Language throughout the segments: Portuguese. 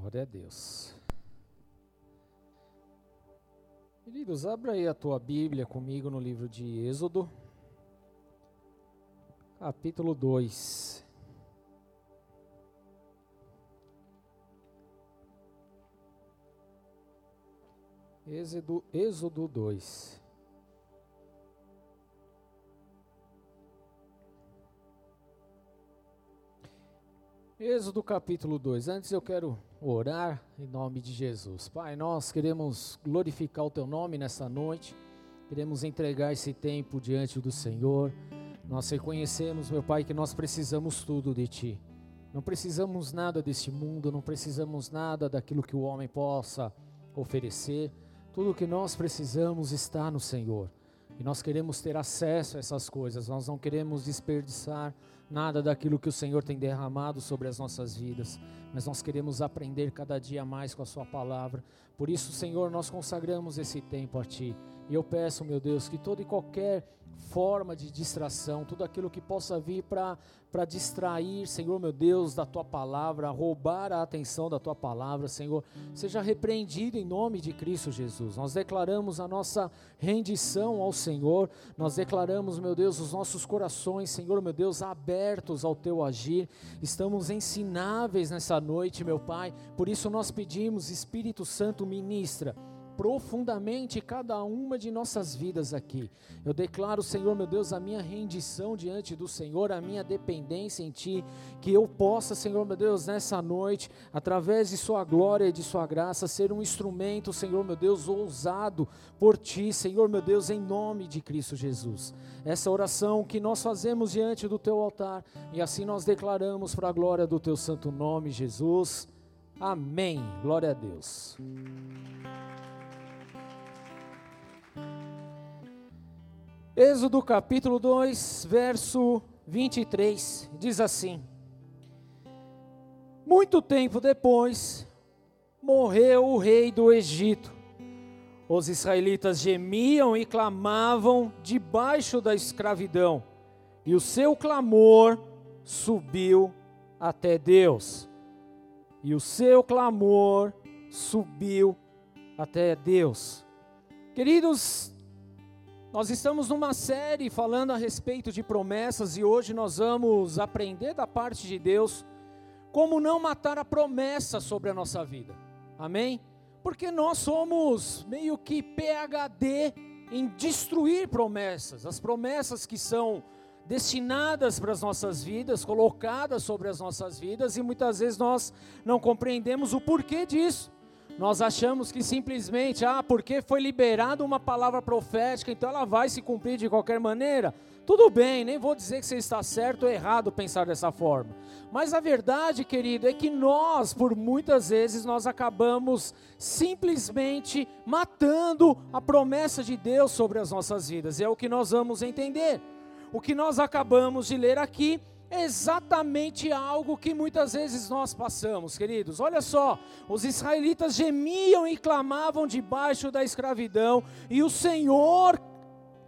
Glória a Deus. Queridos, abra aí a tua Bíblia comigo no livro de Êxodo, capítulo 2. Êxodo, Êxodo 2. Êxodo capítulo 2. Antes eu quero orar em nome de Jesus. Pai, nós queremos glorificar o teu nome nessa noite. Queremos entregar esse tempo diante do Senhor. Nós reconhecemos, meu Pai, que nós precisamos tudo de ti. Não precisamos nada deste mundo, não precisamos nada daquilo que o homem possa oferecer. Tudo que nós precisamos está no Senhor. E nós queremos ter acesso a essas coisas. Nós não queremos desperdiçar nada daquilo que o Senhor tem derramado sobre as nossas vidas, mas nós queremos aprender cada dia mais com a Sua palavra. Por isso, Senhor, nós consagramos esse tempo a Ti. E eu peço, meu Deus, que toda e qualquer forma de distração, tudo aquilo que possa vir para distrair, Senhor meu Deus, da tua palavra, roubar a atenção da tua palavra, Senhor, seja repreendido em nome de Cristo Jesus. Nós declaramos a nossa rendição ao Senhor, nós declaramos, meu Deus, os nossos corações, Senhor meu Deus, abertos ao teu agir, estamos ensináveis nessa noite, meu Pai, por isso nós pedimos, Espírito Santo, ministra profundamente cada uma de nossas vidas aqui. Eu declaro, Senhor meu Deus, a minha rendição diante do Senhor, a minha dependência em Ti, que eu possa, Senhor meu Deus, nessa noite, através de Sua glória e de Sua graça, ser um instrumento, Senhor meu Deus, ousado por Ti, Senhor meu Deus, em nome de Cristo Jesus. Essa oração que nós fazemos diante do Teu altar, e assim nós declaramos para a glória do Teu santo nome, Jesus. Amém. Glória a Deus. Êxodo capítulo 2, verso 23, diz assim: Muito tempo depois, morreu o rei do Egito. Os israelitas gemiam e clamavam debaixo da escravidão, e o seu clamor subiu até Deus. E o seu clamor subiu até Deus. Queridos, nós estamos numa série falando a respeito de promessas e hoje nós vamos aprender da parte de Deus como não matar a promessa sobre a nossa vida. Amém? Porque nós somos meio que PhD em destruir promessas, as promessas que são destinadas para as nossas vidas, colocadas sobre as nossas vidas e muitas vezes nós não compreendemos o porquê disso. Nós achamos que simplesmente, ah, porque foi liberada uma palavra profética, então ela vai se cumprir de qualquer maneira. Tudo bem, nem vou dizer que você está certo ou errado pensar dessa forma. Mas a verdade, querido, é que nós, por muitas vezes, nós acabamos simplesmente matando a promessa de Deus sobre as nossas vidas. E é o que nós vamos entender. O que nós acabamos de ler aqui exatamente algo que muitas vezes nós passamos, queridos. Olha só, os israelitas gemiam e clamavam debaixo da escravidão, e o Senhor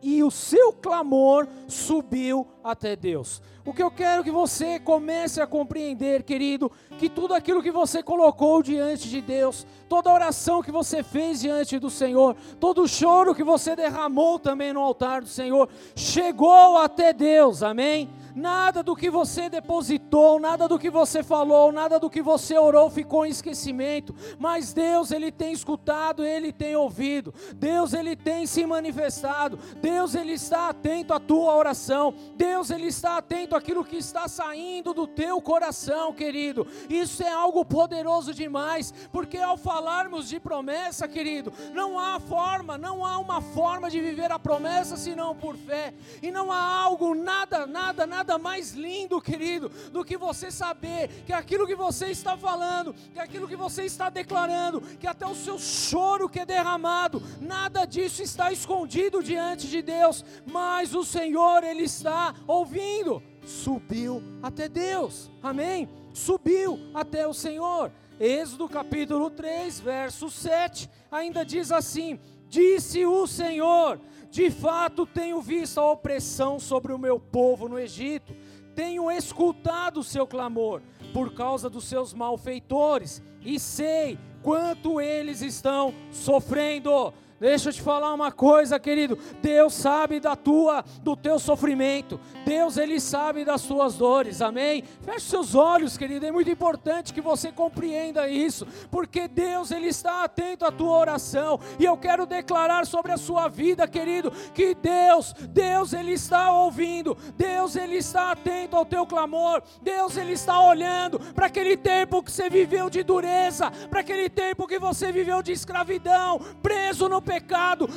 e o seu clamor subiu até Deus. O que eu quero que você comece a compreender, querido, que tudo aquilo que você colocou diante de Deus, toda oração que você fez diante do Senhor, todo choro que você derramou também no altar do Senhor, chegou até Deus, amém? Nada do que você depositou, nada do que você falou, nada do que você orou ficou em esquecimento. Mas Deus, Ele tem escutado, Ele tem ouvido. Deus, Ele tem se manifestado. Deus, Ele está atento à tua oração. Deus, Ele está atento àquilo que está saindo do teu coração, querido. Isso é algo poderoso demais, porque ao falarmos de promessa, querido, não há forma, não há uma forma de viver a promessa senão por fé. E não há algo, nada, nada, nada nada mais lindo, querido, do que você saber que aquilo que você está falando, que aquilo que você está declarando, que até o seu choro que é derramado, nada disso está escondido diante de Deus, mas o Senhor, Ele está ouvindo. Subiu até Deus, amém? Subiu até o Senhor. Êxodo capítulo 3, verso 7, ainda diz assim: Disse o Senhor: de fato, tenho visto a opressão sobre o meu povo no Egito, tenho escutado o seu clamor, por causa dos seus malfeitores, e sei quanto eles estão sofrendo. Deixa eu te falar uma coisa, querido. Deus sabe da tua, do teu sofrimento. Deus ele sabe das tuas dores. Amém. Feche seus olhos, querido. É muito importante que você compreenda isso, porque Deus ele está atento à tua oração. E eu quero declarar sobre a sua vida, querido, que Deus, Deus ele está ouvindo. Deus ele está atento ao teu clamor. Deus ele está olhando para aquele tempo que você viveu de dureza, para aquele tempo que você viveu de escravidão, preso no pecado.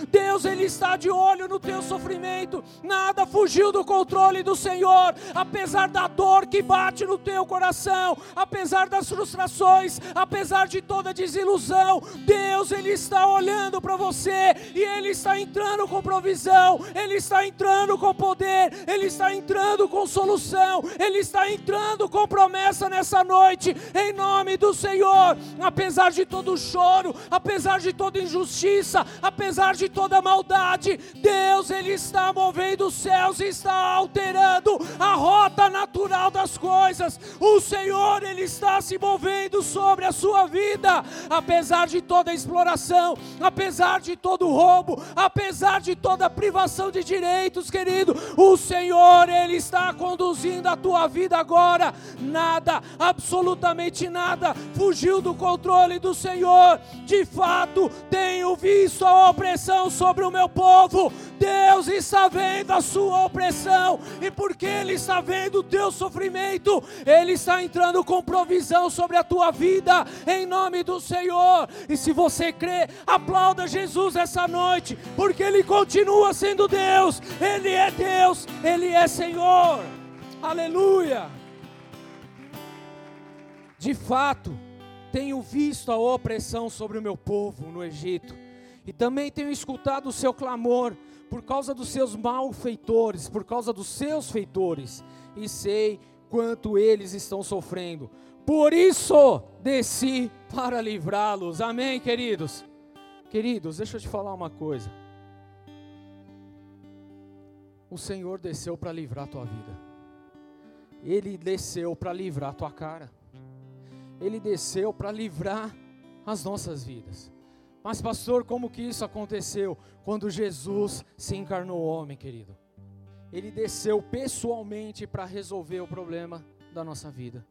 Deus ele está de olho no teu sofrimento. Nada fugiu do controle do Senhor, apesar da dor que bate no teu coração, apesar das frustrações, apesar de toda desilusão. Deus ele está olhando para você e ele está entrando com provisão, ele está entrando com poder, ele está entrando com solução, ele está entrando com promessa nessa noite, em nome do Senhor. Apesar de todo choro, apesar de toda injustiça, apesar de toda maldade, Deus ele está movendo os céus e está alterando a rota natural das coisas. O Senhor ele está se movendo sobre a sua vida, apesar de toda exploração, apesar de todo roubo, apesar de toda privação de direitos, querido. O Senhor ele está conduzindo a tua vida agora. Nada, absolutamente nada fugiu do controle do Senhor. De fato, tenho visto a opressão sobre o meu povo. Deus está vendo a sua opressão, e porque Ele está vendo o teu sofrimento, Ele está entrando com provisão sobre a tua vida, em nome do Senhor. E se você crê, aplauda Jesus essa noite, porque Ele continua sendo Deus, Ele é Deus, Ele é Senhor. Aleluia. De fato, tenho visto a opressão sobre o meu povo no Egito e também tenho escutado o seu clamor por causa dos seus malfeitores, por causa dos seus feitores, e sei quanto eles estão sofrendo. Por isso desci para livrá-los. Amém, queridos? Queridos, deixa eu te falar uma coisa. O Senhor desceu para livrar a tua vida. Ele desceu para livrar a tua cara. Ele desceu para livrar as nossas vidas. Mas, pastor, como que isso aconteceu? Quando Jesus se encarnou homem, querido. Ele desceu pessoalmente para resolver o problema da nossa vida.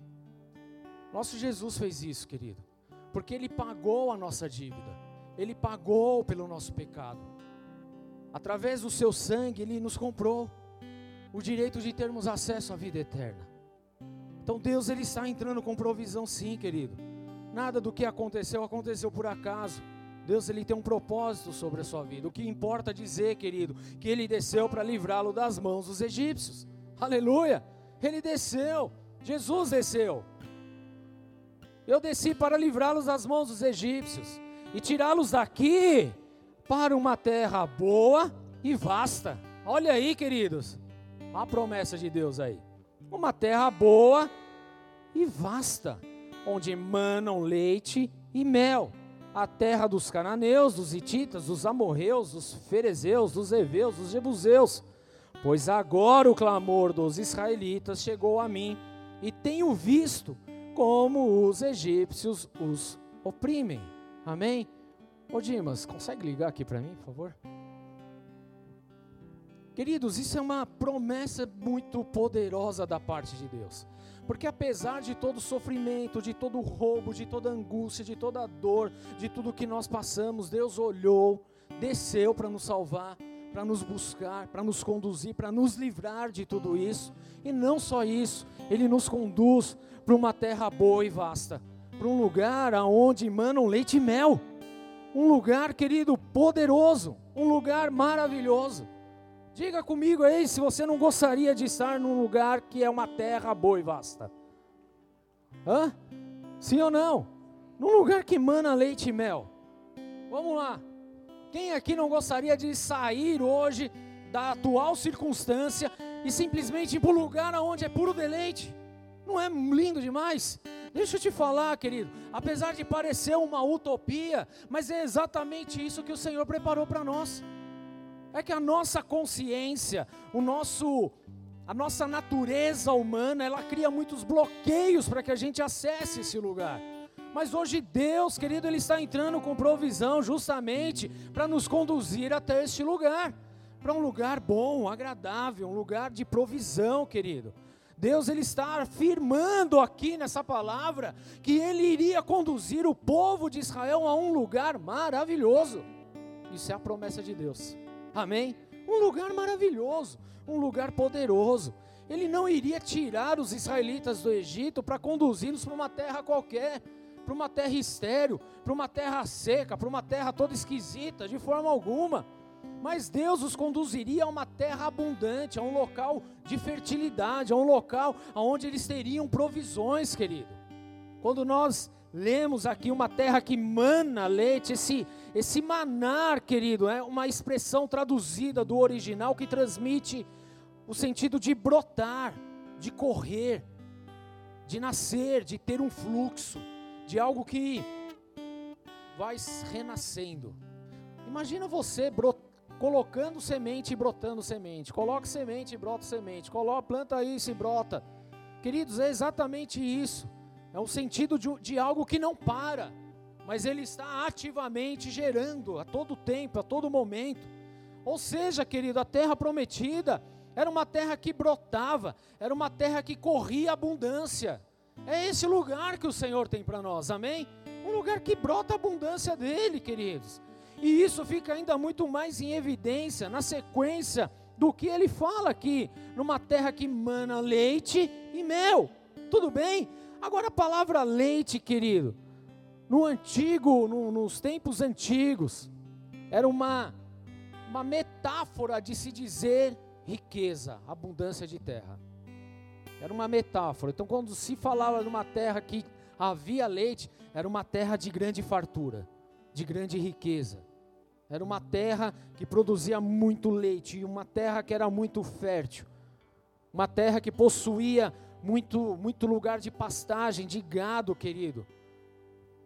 Nosso Jesus fez isso, querido, porque ele pagou a nossa dívida, ele pagou pelo nosso pecado. Através do seu sangue, ele nos comprou o direito de termos acesso à vida eterna. Então Deus ele está entrando com provisão sim, querido. Nada do que aconteceu aconteceu por acaso. Deus ele tem um propósito sobre a sua vida. O que importa dizer, querido, que ele desceu para livrá-lo das mãos dos egípcios. Aleluia! Ele desceu. Jesus desceu. Eu desci para livrá-los das mãos dos egípcios e tirá-los daqui para uma terra boa e vasta. Olha aí, queridos. A promessa de Deus aí. Uma terra boa e vasta, onde manam leite e mel a terra dos cananeus, dos hititas, dos amorreus, dos ferezeus, dos heveus, dos jebuseus. Pois agora o clamor dos israelitas chegou a mim, e tenho visto como os egípcios os oprimem. Amém? Ô Dimas, consegue ligar aqui para mim, por favor? Queridos, isso é uma promessa muito poderosa da parte de Deus. Porque apesar de todo sofrimento, de todo roubo, de toda angústia, de toda dor, de tudo que nós passamos, Deus olhou, desceu para nos salvar, para nos buscar, para nos conduzir, para nos livrar de tudo isso. E não só isso, Ele nos conduz para uma terra boa e vasta, para um lugar aonde emanam leite e mel. Um lugar, querido, poderoso, um lugar maravilhoso. Diga comigo aí se você não gostaria de estar num lugar que é uma terra boa e vasta. Hã? Sim ou não? Num lugar que mana leite e mel. Vamos lá. Quem aqui não gostaria de sair hoje da atual circunstância e simplesmente ir para um lugar onde é puro deleite? Não é lindo demais? Deixa eu te falar, querido, apesar de parecer uma utopia, mas é exatamente isso que o Senhor preparou para nós é que a nossa consciência, o nosso A nossa natureza humana, ela cria muitos bloqueios para que a gente acesse esse lugar. Mas hoje Deus, querido, Ele está entrando com provisão justamente para nos conduzir até este lugar. Para um lugar bom, agradável, um lugar de provisão, querido. Deus ele está afirmando aqui nessa palavra que ele iria conduzir o povo de Israel a um lugar maravilhoso. Isso é a promessa de Deus. Amém? Um lugar maravilhoso, um lugar poderoso. Ele não iria tirar os israelitas do Egito para conduzi-los para uma terra qualquer, para uma terra estéril, para uma terra seca, para uma terra toda esquisita, de forma alguma. Mas Deus os conduziria a uma terra abundante, a um local de fertilidade, a um local onde eles teriam provisões, querido. Quando nós lemos aqui uma terra que mana leite, esse, esse manar, querido, é uma expressão traduzida do original que transmite o sentido de brotar, de correr, de nascer, de ter um fluxo, de algo que vai renascendo. Imagina você colocando semente e brotando semente. Coloca semente e brota semente. Coloca, planta isso e brota. Queridos, é exatamente isso. É um sentido de, de algo que não para, mas ele está ativamente gerando a todo tempo, a todo momento. Ou seja, querido, a terra prometida era uma terra que brotava, era uma terra que corria abundância. É esse lugar que o Senhor tem para nós, amém? Um lugar que brota a abundância dele, queridos. E isso fica ainda muito mais em evidência na sequência do que ele fala aqui, numa terra que mana leite e mel. Tudo bem? Agora a palavra leite, querido, no antigo, no, nos tempos antigos, era uma, uma metáfora de se dizer riqueza, abundância de terra. Era uma metáfora. Então, quando se falava de uma terra que havia leite, era uma terra de grande fartura, de grande riqueza. Era uma terra que produzia muito leite, e uma terra que era muito fértil. Uma terra que possuía muito, muito lugar de pastagem, de gado, querido.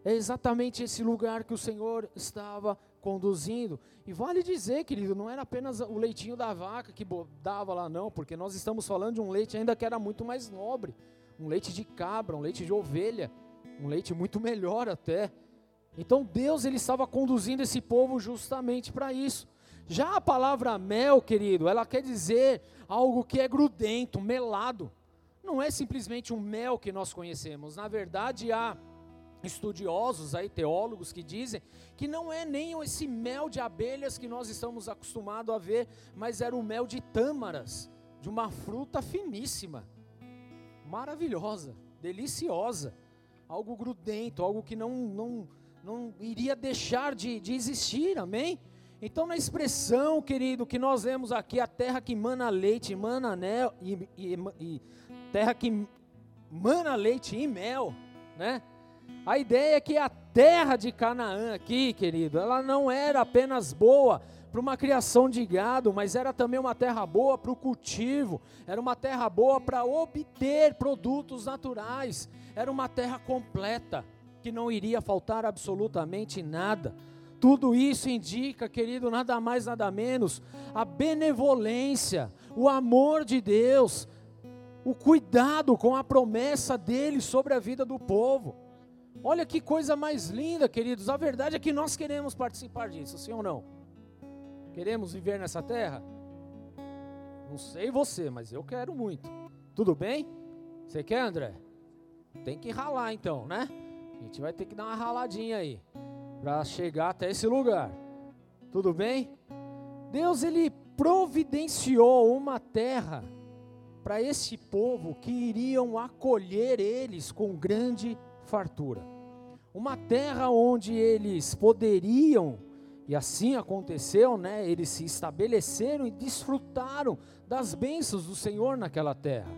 É exatamente esse lugar que o Senhor estava conduzindo. E vale dizer, querido, não era apenas o leitinho da vaca que dava lá, não, porque nós estamos falando de um leite ainda que era muito mais nobre um leite de cabra, um leite de ovelha, um leite muito melhor até. Então Deus ele estava conduzindo esse povo justamente para isso. Já a palavra mel, querido, ela quer dizer algo que é grudento, melado não é simplesmente um mel que nós conhecemos. Na verdade, há estudiosos aí, teólogos, que dizem que não é nem esse mel de abelhas que nós estamos acostumados a ver, mas era o mel de tâmaras, de uma fruta finíssima, maravilhosa, deliciosa, algo grudento, algo que não, não, não iria deixar de, de existir, amém? Então, na expressão, querido, que nós vemos aqui, a terra que mana leite, mana anel e, e, e terra que mana leite e mel, né? A ideia é que a terra de Canaã aqui, querido, ela não era apenas boa para uma criação de gado, mas era também uma terra boa para o cultivo, era uma terra boa para obter produtos naturais, era uma terra completa, que não iria faltar absolutamente nada. Tudo isso indica, querido, nada mais, nada menos, a benevolência, o amor de Deus, o cuidado com a promessa dele sobre a vida do povo. Olha que coisa mais linda, queridos. A verdade é que nós queremos participar disso, sim ou não? Queremos viver nessa terra? Não sei você, mas eu quero muito. Tudo bem? Você quer, André? Tem que ralar então, né? A gente vai ter que dar uma raladinha aí para chegar até esse lugar. Tudo bem? Deus ele providenciou uma terra para esse povo que iriam acolher eles com grande fartura. Uma terra onde eles poderiam, e assim aconteceu, né? Eles se estabeleceram e desfrutaram das bênçãos do Senhor naquela terra.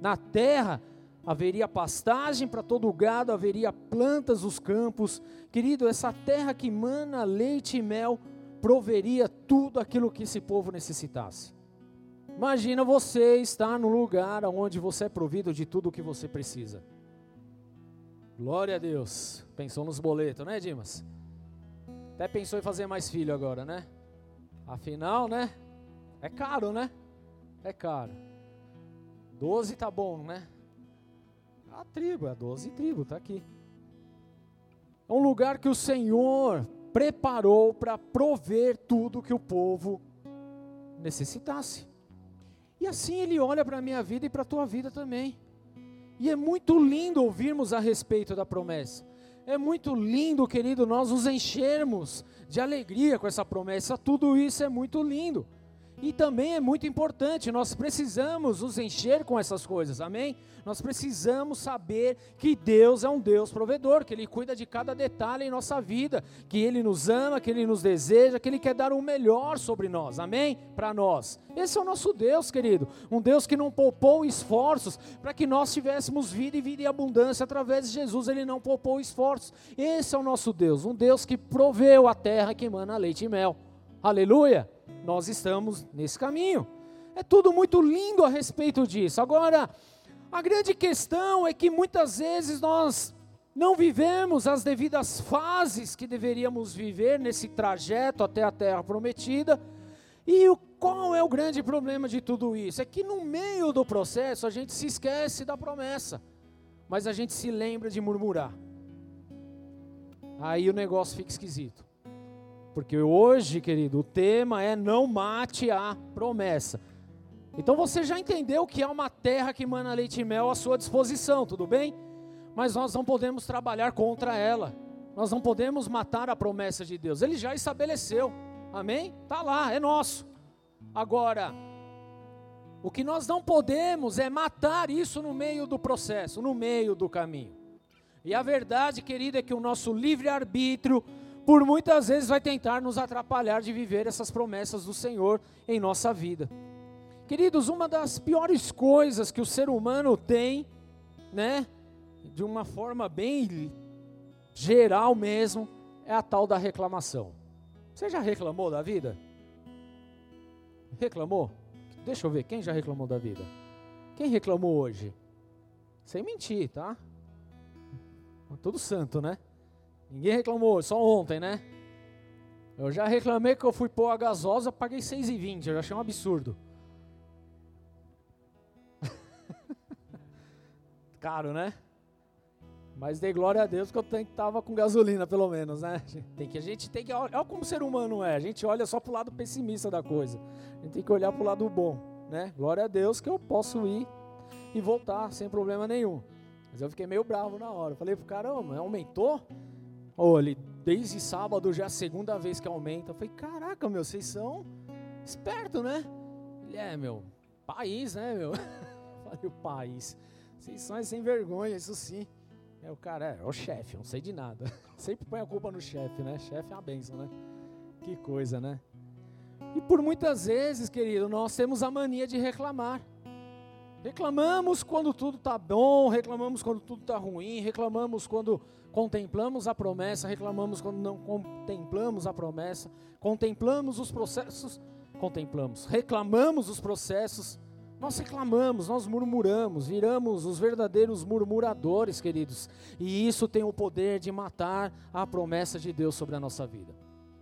Na terra haveria pastagem para todo o gado, haveria plantas dos campos. Querido, essa terra que mana leite e mel proveria tudo aquilo que esse povo necessitasse. Imagina você estar no lugar onde você é provido de tudo o que você precisa. Glória a Deus. Pensou nos boletos, né, Dimas? Até pensou em fazer mais filho agora, né? Afinal, né? É caro, né? É caro. Doze tá bom, né? A tribo, a doze tribo, tá aqui. É um lugar que o Senhor preparou para prover tudo que o povo necessitasse. E assim ele olha para a minha vida e para a tua vida também. E é muito lindo ouvirmos a respeito da promessa. É muito lindo, querido, nós nos enchermos de alegria com essa promessa. Tudo isso é muito lindo. E também é muito importante, nós precisamos nos encher com essas coisas, amém? Nós precisamos saber que Deus é um Deus provedor, que Ele cuida de cada detalhe em nossa vida, que Ele nos ama, que Ele nos deseja, que Ele quer dar o melhor sobre nós, amém? Para nós. Esse é o nosso Deus, querido. Um Deus que não poupou esforços para que nós tivéssemos vida e vida em abundância através de Jesus, Ele não poupou esforços. Esse é o nosso Deus, um Deus que proveu a terra que emana leite e mel. Aleluia! Nós estamos nesse caminho. É tudo muito lindo a respeito disso. Agora, a grande questão é que muitas vezes nós não vivemos as devidas fases que deveríamos viver nesse trajeto até a terra prometida. E o, qual é o grande problema de tudo isso? É que no meio do processo a gente se esquece da promessa, mas a gente se lembra de murmurar. Aí o negócio fica esquisito. Porque hoje, querido, o tema é não mate a promessa. Então você já entendeu que há uma terra que mana leite e mel à sua disposição, tudo bem? Mas nós não podemos trabalhar contra ela. Nós não podemos matar a promessa de Deus. Ele já estabeleceu. Amém? Tá lá, é nosso. Agora, o que nós não podemos é matar isso no meio do processo, no meio do caminho. E a verdade, querida, é que o nosso livre-arbítrio por muitas vezes vai tentar nos atrapalhar de viver essas promessas do Senhor em nossa vida. Queridos, uma das piores coisas que o ser humano tem, né, de uma forma bem geral mesmo, é a tal da reclamação. Você já reclamou da vida? Reclamou? Deixa eu ver, quem já reclamou da vida? Quem reclamou hoje? Sem mentir, tá? Tudo santo, né? Ninguém reclamou, só ontem, né? Eu já reclamei que eu fui pôr a gasosa, paguei 6,20, eu já achei um absurdo. Caro, né? Mas dei glória a Deus que eu estava com gasolina, pelo menos, né? Tem que, a gente tem que olha como o ser humano é. A gente olha só para o lado pessimista da coisa. A gente tem que olhar para o lado bom, né? Glória a Deus que eu posso ir e voltar sem problema nenhum. Mas eu fiquei meio bravo na hora. Falei pro cara, oh, aumentou? Olha, desde sábado já é a segunda vez que aumenta. Eu falei, caraca, meu, vocês são espertos, né? Ele é, meu, país, né, meu? falei, o país. Vocês são sem vergonha, isso sim. É, o cara é, é o chefe, não sei de nada. Sempre põe a culpa no chefe, né? Chefe é uma benção, né? Que coisa, né? E por muitas vezes, querido, nós temos a mania de reclamar. Reclamamos quando tudo está bom, reclamamos quando tudo está ruim, reclamamos quando contemplamos a promessa, reclamamos quando não contemplamos a promessa, contemplamos os processos, contemplamos, reclamamos os processos, nós reclamamos, nós murmuramos, viramos os verdadeiros murmuradores, queridos, e isso tem o poder de matar a promessa de Deus sobre a nossa vida.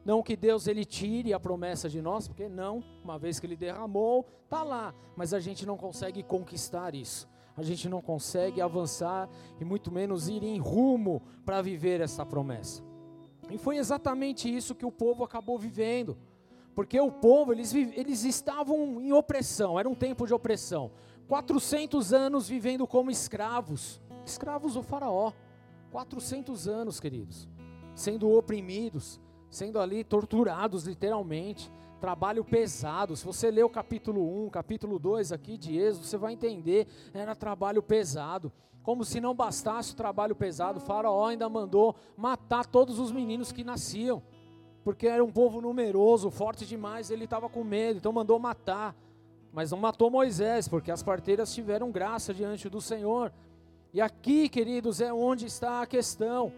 Não que Deus ele tire a promessa de nós, porque não, uma vez que ele derramou, tá lá, mas a gente não consegue conquistar isso. A gente não consegue avançar e muito menos ir em rumo para viver essa promessa. E foi exatamente isso que o povo acabou vivendo. Porque o povo, eles, eles estavam em opressão, era um tempo de opressão. 400 anos vivendo como escravos, escravos do faraó. 400 anos, queridos, sendo oprimidos, sendo ali torturados literalmente, trabalho pesado. Se você ler o capítulo 1, capítulo 2 aqui de Êxodo, você vai entender, era trabalho pesado. Como se não bastasse o trabalho pesado, o faraó ainda mandou matar todos os meninos que nasciam. Porque era um povo numeroso, forte demais, ele estava com medo, então mandou matar. Mas não matou Moisés, porque as parteiras tiveram graça diante do Senhor. E aqui, queridos, é onde está a questão.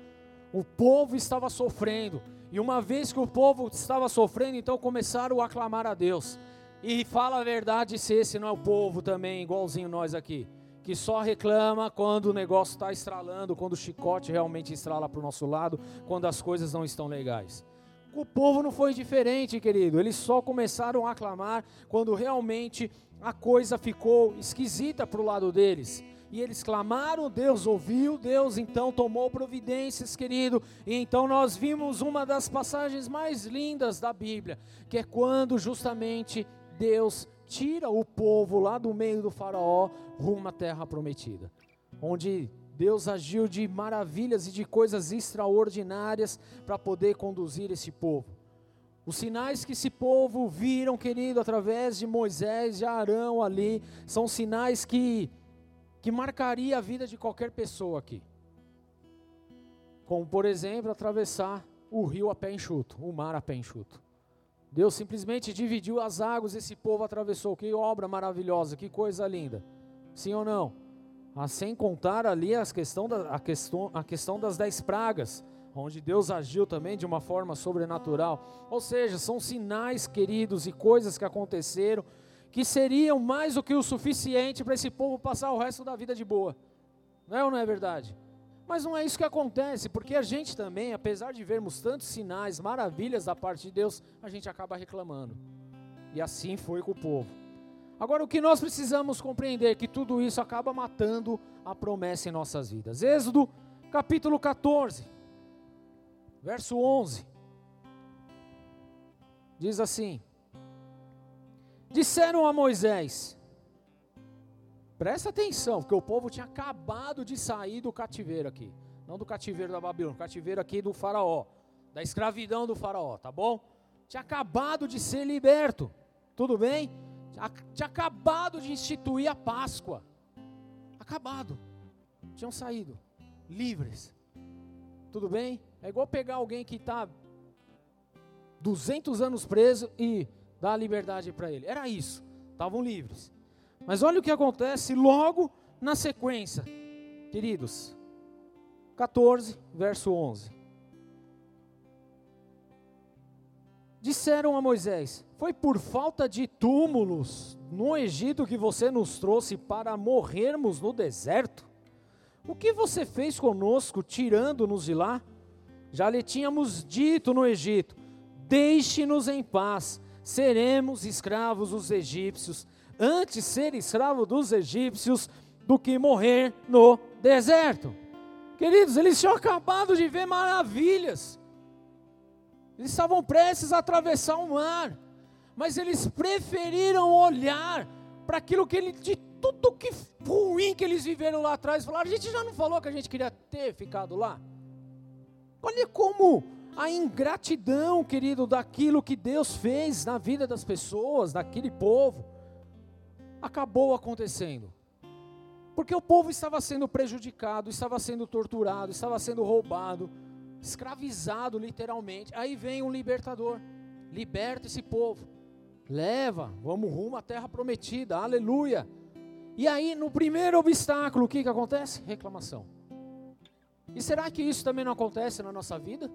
O povo estava sofrendo, e uma vez que o povo estava sofrendo, então começaram a aclamar a Deus. E fala a verdade se esse não é o povo também, igualzinho nós aqui, que só reclama quando o negócio está estralando, quando o chicote realmente estrala para o nosso lado, quando as coisas não estão legais. O povo não foi diferente, querido. Eles só começaram a clamar quando realmente a coisa ficou esquisita para o lado deles. E eles clamaram, Deus ouviu, Deus então tomou providências, querido. E então nós vimos uma das passagens mais lindas da Bíblia, que é quando justamente Deus tira o povo lá do meio do Faraó rumo à terra prometida, onde Deus agiu de maravilhas e de coisas extraordinárias para poder conduzir esse povo. Os sinais que esse povo viram, querido, através de Moisés e Arão ali, são sinais que, que marcaria a vida de qualquer pessoa aqui. Como, por exemplo, atravessar o rio a pé enxuto, o mar a pé enxuto. Deus simplesmente dividiu as águas, esse povo atravessou. Que obra maravilhosa, que coisa linda. Sim ou não? Ah, sem contar ali as questão da, a, questão, a questão das dez pragas, onde Deus agiu também de uma forma sobrenatural. Ou seja, são sinais, queridos, e coisas que aconteceram que seriam mais do que o suficiente para esse povo passar o resto da vida de boa. Não é ou não é verdade? Mas não é isso que acontece, porque a gente também, apesar de vermos tantos sinais, maravilhas da parte de Deus, a gente acaba reclamando. E assim foi com o povo. Agora, o que nós precisamos compreender é que tudo isso acaba matando a promessa em nossas vidas. Êxodo, capítulo 14, verso 11. Diz assim: Disseram a Moisés: Presta atenção, porque o povo tinha acabado de sair do cativeiro aqui. Não do cativeiro da Babilônia, cativeiro aqui do faraó. Da escravidão do faraó, tá bom? Tinha acabado de ser liberto. Tudo bem? Tinha acabado de instituir a Páscoa. Acabado. Tinham saído. Livres. Tudo bem? É igual pegar alguém que está 200 anos preso e dar a liberdade para ele. Era isso. Estavam livres. Mas olha o que acontece logo na sequência, queridos. 14, verso 11. Disseram a Moisés: Foi por falta de túmulos no Egito que você nos trouxe para morrermos no deserto? O que você fez conosco, tirando-nos de lá? Já lhe tínhamos dito no Egito: Deixe-nos em paz, seremos escravos dos egípcios antes ser escravo dos egípcios do que morrer no deserto. Queridos, eles tinham acabado de ver maravilhas. Eles estavam prestes a atravessar o mar, mas eles preferiram olhar para aquilo que ele de tudo que ruim que eles viveram lá atrás, falaram: a gente já não falou que a gente queria ter ficado lá. Olha como a ingratidão, querido, daquilo que Deus fez na vida das pessoas, daquele povo acabou acontecendo. Porque o povo estava sendo prejudicado, estava sendo torturado, estava sendo roubado, escravizado literalmente. Aí vem um libertador, liberta esse povo, leva, vamos rumo à terra prometida, aleluia. E aí, no primeiro obstáculo, o que, que acontece? Reclamação. E será que isso também não acontece na nossa vida?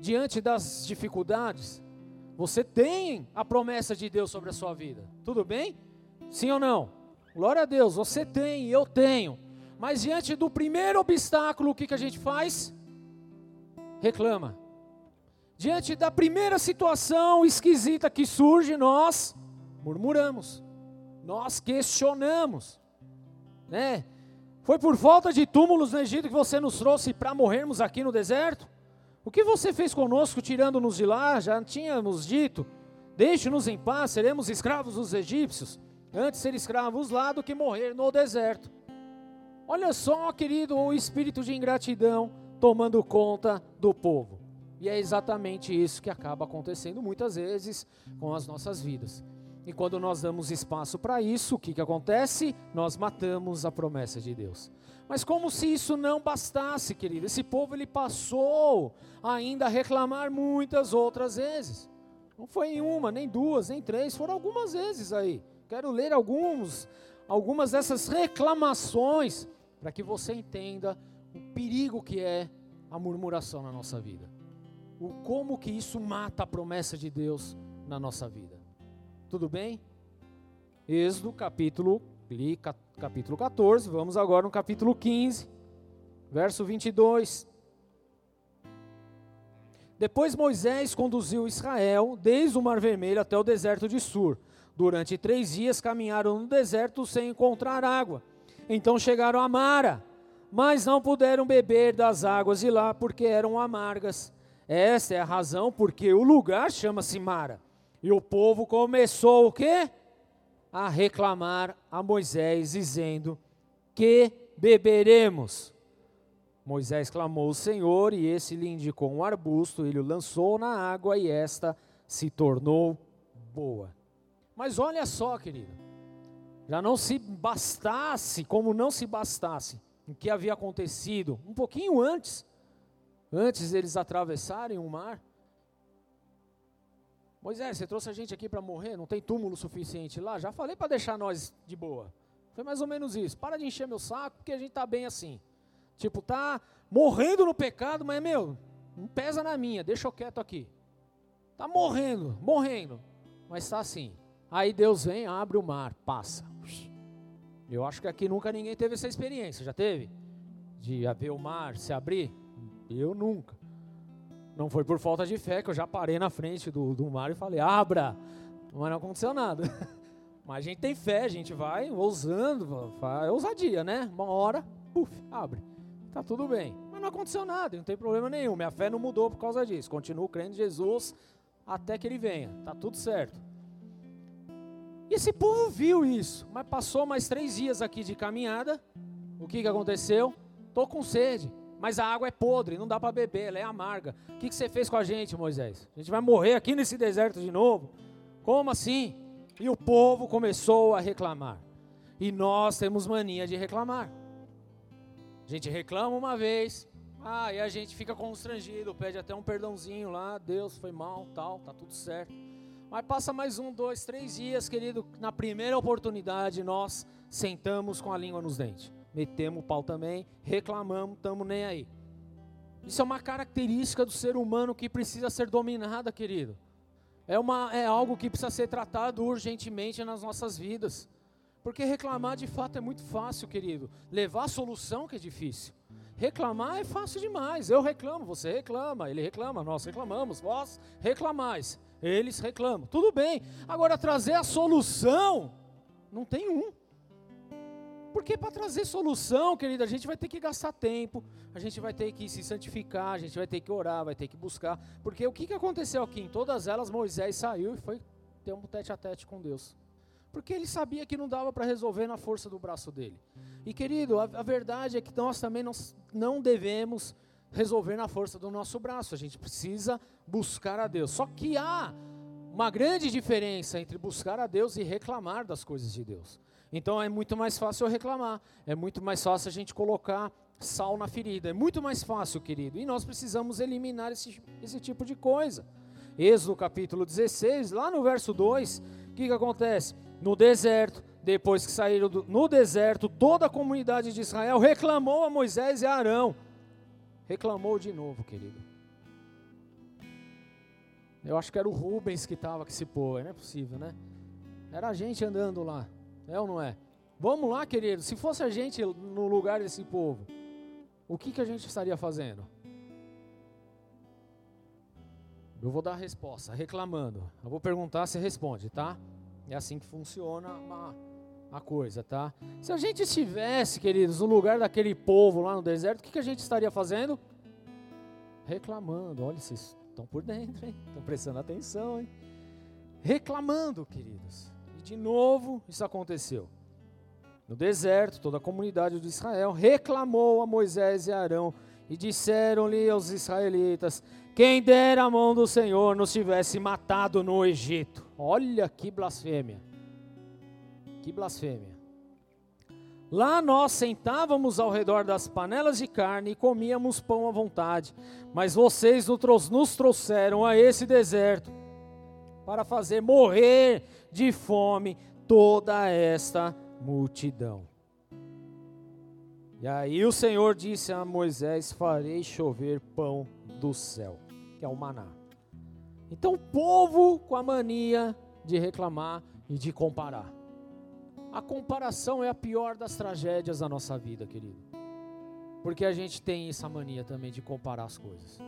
Diante das dificuldades, você tem a promessa de Deus sobre a sua vida, tudo bem? Sim ou não? Glória a Deus, você tem, eu tenho. Mas diante do primeiro obstáculo, o que, que a gente faz? Reclama. Diante da primeira situação esquisita que surge, nós murmuramos, nós questionamos, né? Foi por falta de túmulos no Egito que você nos trouxe para morrermos aqui no deserto? O que você fez conosco tirando-nos de lá? Já tínhamos dito: deixe-nos em paz, seremos escravos dos egípcios. Antes ser escravos lá do que morrer no deserto. Olha só, querido, o espírito de ingratidão tomando conta do povo. E é exatamente isso que acaba acontecendo muitas vezes com as nossas vidas. E quando nós damos espaço para isso, o que, que acontece? Nós matamos a promessa de Deus. Mas como se isso não bastasse, querido, esse povo ele passou ainda a reclamar muitas outras vezes. Não foi uma, nem duas, nem três, foram algumas vezes aí. Quero ler alguns, algumas dessas reclamações para que você entenda o perigo que é a murmuração na nossa vida. O como que isso mata a promessa de Deus na nossa vida. Tudo bem? Êxodo capítulo, capítulo 14, vamos agora no capítulo 15, verso 22. Depois Moisés conduziu Israel desde o Mar Vermelho até o deserto de Sur. Durante três dias caminharam no deserto sem encontrar água. Então chegaram a Mara, mas não puderam beber das águas de lá porque eram amargas. Esta é a razão porque o lugar chama-se Mara. E o povo começou o quê? A reclamar a Moisés, dizendo: Que beberemos? Moisés clamou ao Senhor, e esse lhe indicou um arbusto, ele o lançou na água, e esta se tornou boa. Mas olha só, querido, já não se bastasse, como não se bastasse, o que havia acontecido um pouquinho antes, antes deles atravessarem o mar. Moisés, você trouxe a gente aqui para morrer, não tem túmulo suficiente lá? Já falei para deixar nós de boa. Foi mais ou menos isso. Para de encher meu saco, porque a gente está bem assim. Tipo, tá morrendo no pecado, mas, meu, não pesa na minha, deixa eu quieto aqui. Tá morrendo, morrendo, mas está assim. Aí Deus vem, abre o mar, passa. Eu acho que aqui nunca ninguém teve essa experiência, já teve? De ver o mar se abrir? Eu nunca. Não foi por falta de fé que eu já parei na frente do, do mar e falei, abra. Mas não aconteceu nada. Mas a gente tem fé, a gente vai ousando, é ousadia, né? Uma hora, puf, abre. Tá tudo bem. Mas não aconteceu nada, não tem problema nenhum. Minha fé não mudou por causa disso. Continuo crendo em Jesus até que ele venha. Tá tudo certo. E esse povo viu isso, mas passou mais três dias aqui de caminhada. O que, que aconteceu? Tô com sede, mas a água é podre, não dá para beber, ela é amarga. O que, que você fez com a gente, Moisés? A gente vai morrer aqui nesse deserto de novo? Como assim? E o povo começou a reclamar. E nós temos mania de reclamar. A gente reclama uma vez, ah, e a gente fica constrangido, pede até um perdãozinho lá, Deus foi mal, tal, tá tudo certo. Mas passa mais um, dois, três dias, querido, na primeira oportunidade nós sentamos com a língua nos dentes. Metemos o pau também, reclamamos, estamos nem aí. Isso é uma característica do ser humano que precisa ser dominada, querido. É, uma, é algo que precisa ser tratado urgentemente nas nossas vidas. Porque reclamar de fato é muito fácil, querido. Levar a solução que é difícil. Reclamar é fácil demais. Eu reclamo, você reclama, ele reclama, nós reclamamos, vós reclamais, eles reclamam. Tudo bem. Agora trazer a solução, não tem um. Porque para trazer solução, querido, a gente vai ter que gastar tempo, a gente vai ter que se santificar, a gente vai ter que orar, vai ter que buscar. Porque o que, que aconteceu aqui? Em todas elas, Moisés saiu e foi ter um tete a tete com Deus. Porque ele sabia que não dava para resolver na força do braço dele. E querido, a, a, verdade é que nós também não, não devemos resolver na força do nosso braço. A gente precisa buscar a Deus. Só que há uma grande diferença entre buscar a Deus e reclamar das coisas de Deus. Então é muito mais fácil eu reclamar, é muito mais fácil a gente colocar sal na ferida, é muito mais fácil, querido. E nós precisamos eliminar esse, esse tipo de coisa. Êxodo capítulo 16, lá no verso 2, o que, que acontece? no deserto, depois que saíram do, no deserto, toda a comunidade de Israel reclamou a Moisés e a Arão. Reclamou de novo, querido. Eu acho que era o Rubens que estava com esse povo, não é possível, né? Era a gente andando lá, é ou não é? Vamos lá, querido, se fosse a gente no lugar desse povo, o que, que a gente estaria fazendo? Eu vou dar a resposta, reclamando. Eu vou perguntar, você responde, tá? É assim que funciona uma, a coisa, tá? Se a gente estivesse, queridos, no lugar daquele povo lá no deserto, o que, que a gente estaria fazendo? Reclamando. Olha, vocês estão por dentro, hein? Estão prestando atenção, hein? Reclamando, queridos. E de novo isso aconteceu. No deserto, toda a comunidade de Israel reclamou a Moisés e Arão e disseram-lhe aos israelitas: Quem dera a mão do Senhor nos tivesse matado no Egito. Olha que blasfêmia. Que blasfêmia. Lá nós sentávamos ao redor das panelas de carne e comíamos pão à vontade, mas vocês nos trouxeram a esse deserto para fazer morrer de fome toda esta multidão. E aí o Senhor disse a Moisés: Farei chover pão do céu, que é o maná. Então o povo com a mania de reclamar e de comparar. A comparação é a pior das tragédias da nossa vida, querido. Porque a gente tem essa mania também de comparar as coisas.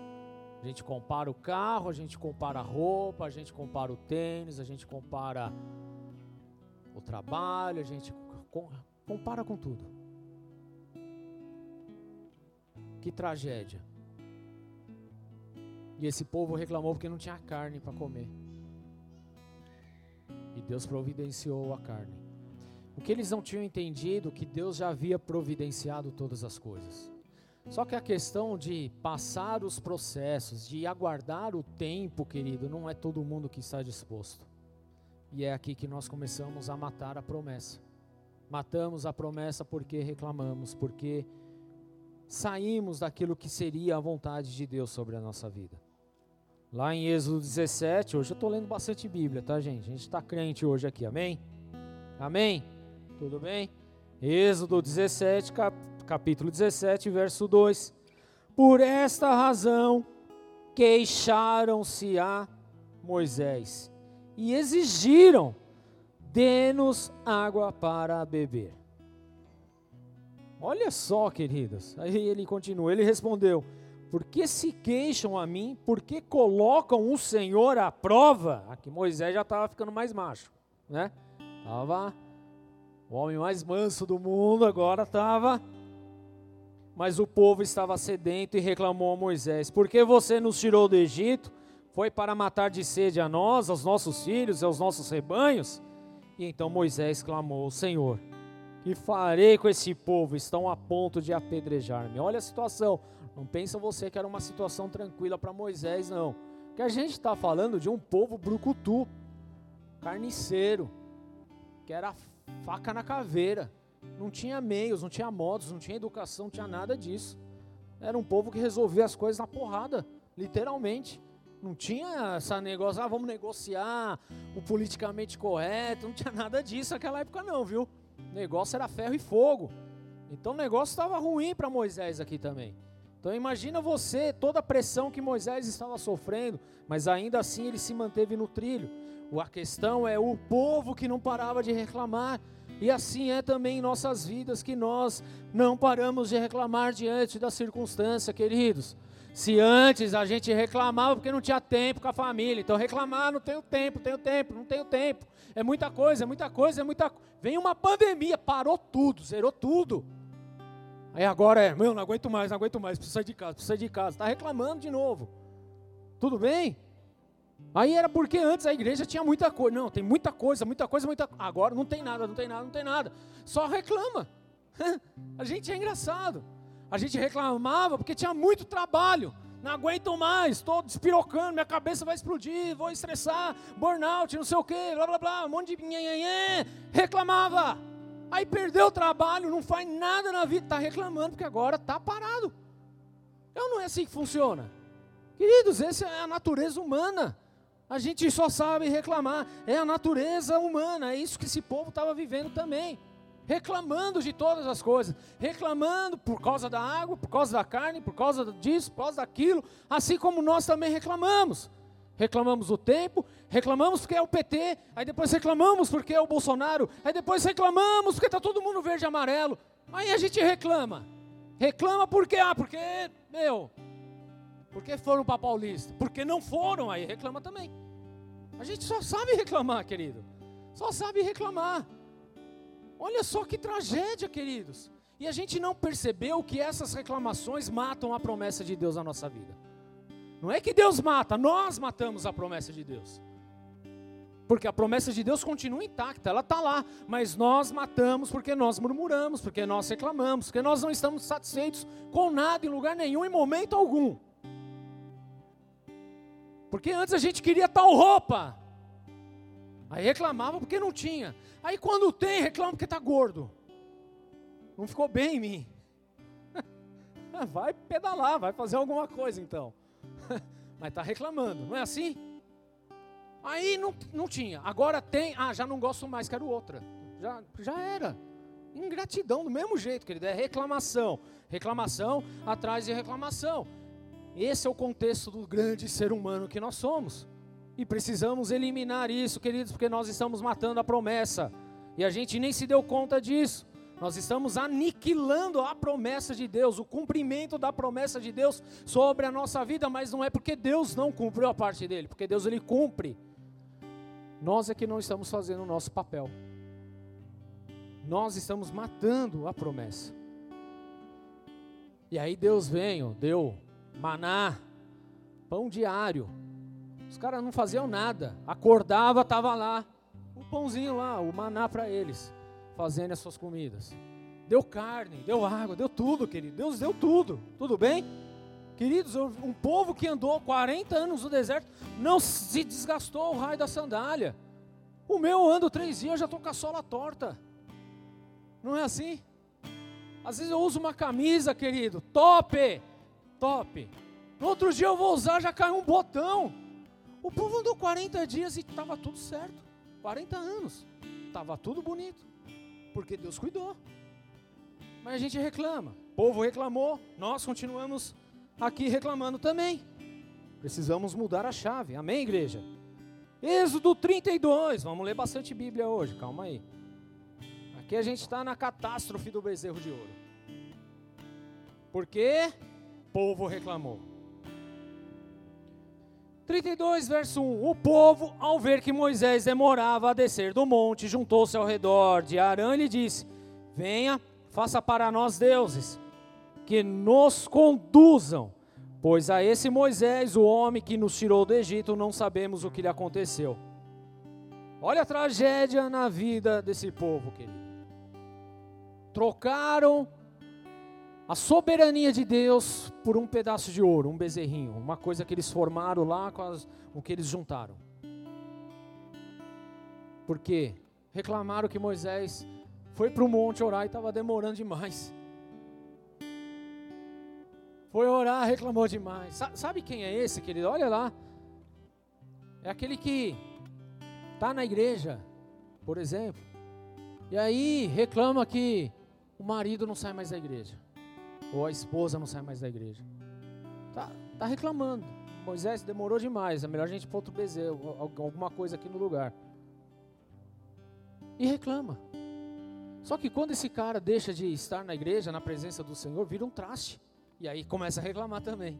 A gente compara o carro, a gente compara a roupa, a gente compara o tênis, a gente compara o trabalho, a gente compara com tudo. Que tragédia. E esse povo reclamou porque não tinha carne para comer. E Deus providenciou a carne. O que eles não tinham entendido que Deus já havia providenciado todas as coisas. Só que a questão de passar os processos, de aguardar o tempo, querido, não é todo mundo que está disposto. E é aqui que nós começamos a matar a promessa. Matamos a promessa porque reclamamos, porque saímos daquilo que seria a vontade de Deus sobre a nossa vida. Lá em Êxodo 17, hoje eu estou lendo bastante Bíblia, tá, gente? A gente está crente hoje aqui, amém? Amém? Tudo bem? Êxodo 17, capítulo 17, verso 2. Por esta razão queixaram-se a Moisés e exigiram: dê-nos água para beber. Olha só, queridos. Aí ele continua, ele respondeu: Por que se queixam a mim? Por que colocam o Senhor à prova? Aqui Moisés já estava ficando mais macho, né? Tava o homem mais manso do mundo, agora estava. Mas o povo estava sedento e reclamou a Moisés: Por que você nos tirou do Egito? Foi para matar de sede a nós, aos nossos filhos e aos nossos rebanhos? E então Moisés clamou: Senhor, que farei com esse povo? Estão a ponto de apedrejar-me. Olha a situação. Não pensa você que era uma situação tranquila para Moisés, não. Que a gente está falando de um povo brucutu, carniceiro, que era faca na caveira. Não tinha meios, não tinha modos, não tinha educação, não tinha nada disso. Era um povo que resolvia as coisas na porrada, literalmente. Não tinha essa negócio, ah, vamos negociar o politicamente correto, não tinha nada disso naquela época não, viu? O negócio era ferro e fogo. Então o negócio estava ruim para Moisés aqui também. Então imagina você, toda a pressão que Moisés estava sofrendo, mas ainda assim ele se manteve no trilho. A questão é o povo que não parava de reclamar. E assim é também em nossas vidas que nós não paramos de reclamar diante da circunstância, queridos. Se antes a gente reclamava porque não tinha tempo com a família, então reclamar, não tenho tempo, tenho tempo, não tenho tempo. É muita coisa, é muita coisa, é muita Vem uma pandemia, parou tudo, zerou tudo. Aí agora é, meu, não aguento mais, não aguento mais, preciso sair de casa, preciso sair de casa. Está reclamando de novo. Tudo bem? Aí era porque antes a igreja tinha muita coisa. Não, tem muita coisa, muita coisa, muita Agora não tem nada, não tem nada, não tem nada. Só reclama. a gente é engraçado. A gente reclamava porque tinha muito trabalho. Não aguento mais, estou despirocando, minha cabeça vai explodir, vou estressar, burnout, não sei o que, blá blá blá, um monte de. Reclamava. Aí perdeu o trabalho, não faz nada na vida, está reclamando porque agora está parado. Eu não é assim que funciona. Queridos, essa é a natureza humana. A gente só sabe reclamar. É a natureza humana. É isso que esse povo estava vivendo também reclamando de todas as coisas, reclamando por causa da água, por causa da carne, por causa disso, por causa daquilo, assim como nós também reclamamos. Reclamamos o tempo, reclamamos porque é o PT, aí depois reclamamos porque é o Bolsonaro, aí depois reclamamos porque está todo mundo verde e amarelo. Aí a gente reclama. Reclama porque, ah, porque, meu, porque foram para Paulista? Porque não foram, aí reclama também. A gente só sabe reclamar, querido. Só sabe reclamar. Olha só que tragédia, queridos. E a gente não percebeu que essas reclamações matam a promessa de Deus na nossa vida. Não é que Deus mata, nós matamos a promessa de Deus. Porque a promessa de Deus continua intacta, ela está lá, mas nós matamos porque nós murmuramos, porque nós reclamamos, porque nós não estamos satisfeitos com nada em lugar nenhum, em momento algum. Porque antes a gente queria tal roupa, aí reclamava porque não tinha. Aí quando tem, reclama porque está gordo. Não ficou bem em mim. vai pedalar, vai fazer alguma coisa então. Mas está reclamando, não é assim? Aí não, não tinha, agora tem, ah, já não gosto mais, quero outra. Já, já era. Ingratidão, do mesmo jeito, querido, é reclamação. Reclamação atrás de reclamação. Esse é o contexto do grande ser humano que nós somos. E precisamos eliminar isso, queridos, porque nós estamos matando a promessa. E a gente nem se deu conta disso. Nós estamos aniquilando a promessa de Deus, o cumprimento da promessa de Deus sobre a nossa vida, mas não é porque Deus não cumpriu a parte dele, porque Deus ele cumpre. Nós é que não estamos fazendo o nosso papel. Nós estamos matando a promessa. E aí Deus veio, deu maná, pão diário. Os caras não faziam nada. Acordava, estava lá, o pãozinho lá, o maná para eles fazendo as suas comidas. Deu carne, deu água, deu tudo, querido. Deus deu tudo. Tudo bem? Queridos, um povo que andou 40 anos no deserto não se desgastou o raio da sandália. O meu ando três dias, eu já estou com a sola torta. Não é assim? Às vezes eu uso uma camisa, querido, top, top. No outro dia eu vou usar, já caiu um botão. O povo andou 40 dias e estava tudo certo. 40 anos. Estava tudo bonito porque Deus cuidou. Mas a gente reclama. O povo reclamou, nós continuamos aqui reclamando também. Precisamos mudar a chave. Amém, igreja? Êxodo 32. Vamos ler bastante Bíblia hoje, calma aí. Aqui a gente está na catástrofe do bezerro de ouro. Porque o povo reclamou. 32, verso 1: O povo, ao ver que Moisés demorava a descer do monte, juntou-se ao redor de Arã e lhe disse: Venha, faça para nós deuses, que nos conduzam, pois a esse Moisés, o homem que nos tirou do Egito, não sabemos o que lhe aconteceu. Olha a tragédia na vida desse povo, querido. Trocaram a soberania de Deus por um pedaço de ouro, um bezerrinho, uma coisa que eles formaram lá com as, o que eles juntaram. Por quê? Reclamaram que Moisés foi para o monte orar e estava demorando demais. Foi orar, reclamou demais. Sabe quem é esse, querido? Olha lá. É aquele que está na igreja, por exemplo, e aí reclama que o marido não sai mais da igreja ou a esposa não sai mais da igreja. Tá, tá reclamando. Moisés demorou demais, é melhor a gente pôr outro bezerro, alguma coisa aqui no lugar. E reclama. Só que quando esse cara deixa de estar na igreja, na presença do Senhor, vira um traste. E aí começa a reclamar também.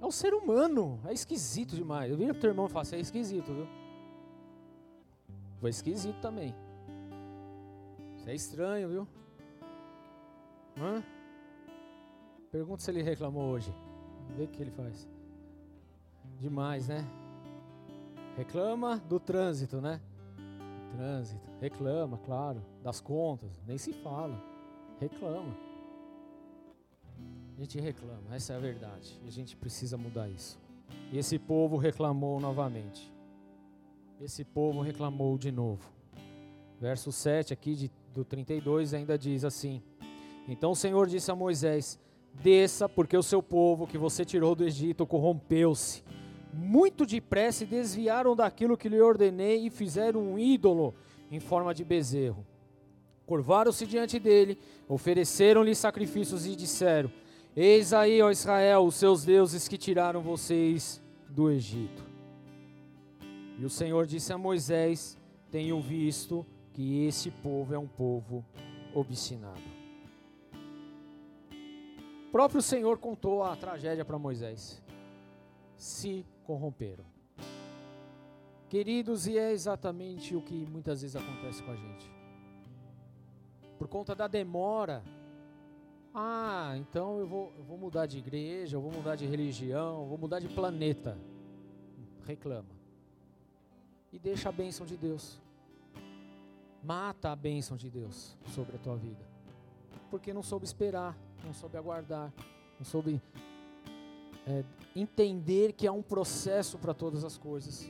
É um ser humano, é esquisito demais. Eu vi o teu irmão falar, é esquisito, viu? Foi esquisito também. Isso é estranho, viu? Hã? Pergunta se ele reclamou hoje. Vê o que ele faz. Demais, né? Reclama do trânsito, né? Trânsito. Reclama, claro. Das contas. Nem se fala. Reclama. A gente reclama, essa é a verdade. E a gente precisa mudar isso. E esse povo reclamou novamente. Esse povo reclamou de novo. Verso 7 aqui de, do 32 ainda diz assim: Então o Senhor disse a Moisés: Desça, porque o seu povo que você tirou do Egito corrompeu-se. Muito depressa e desviaram daquilo que lhe ordenei e fizeram um ídolo em forma de bezerro. Curvaram-se diante dele, ofereceram-lhe sacrifícios e disseram: Eis aí, ó Israel, os seus deuses que tiraram vocês do Egito. E o Senhor disse a Moisés: Tenho visto que esse povo é um povo obstinado próprio Senhor contou a tragédia para Moisés. Se corromperam. Queridos, e é exatamente o que muitas vezes acontece com a gente. Por conta da demora. Ah, então eu vou, eu vou mudar de igreja, eu vou mudar de religião, eu vou mudar de planeta. Reclama. E deixa a bênção de Deus. Mata a bênção de Deus sobre a tua vida. Porque não soube esperar não soube aguardar, não soube é, entender que há um processo para todas as coisas.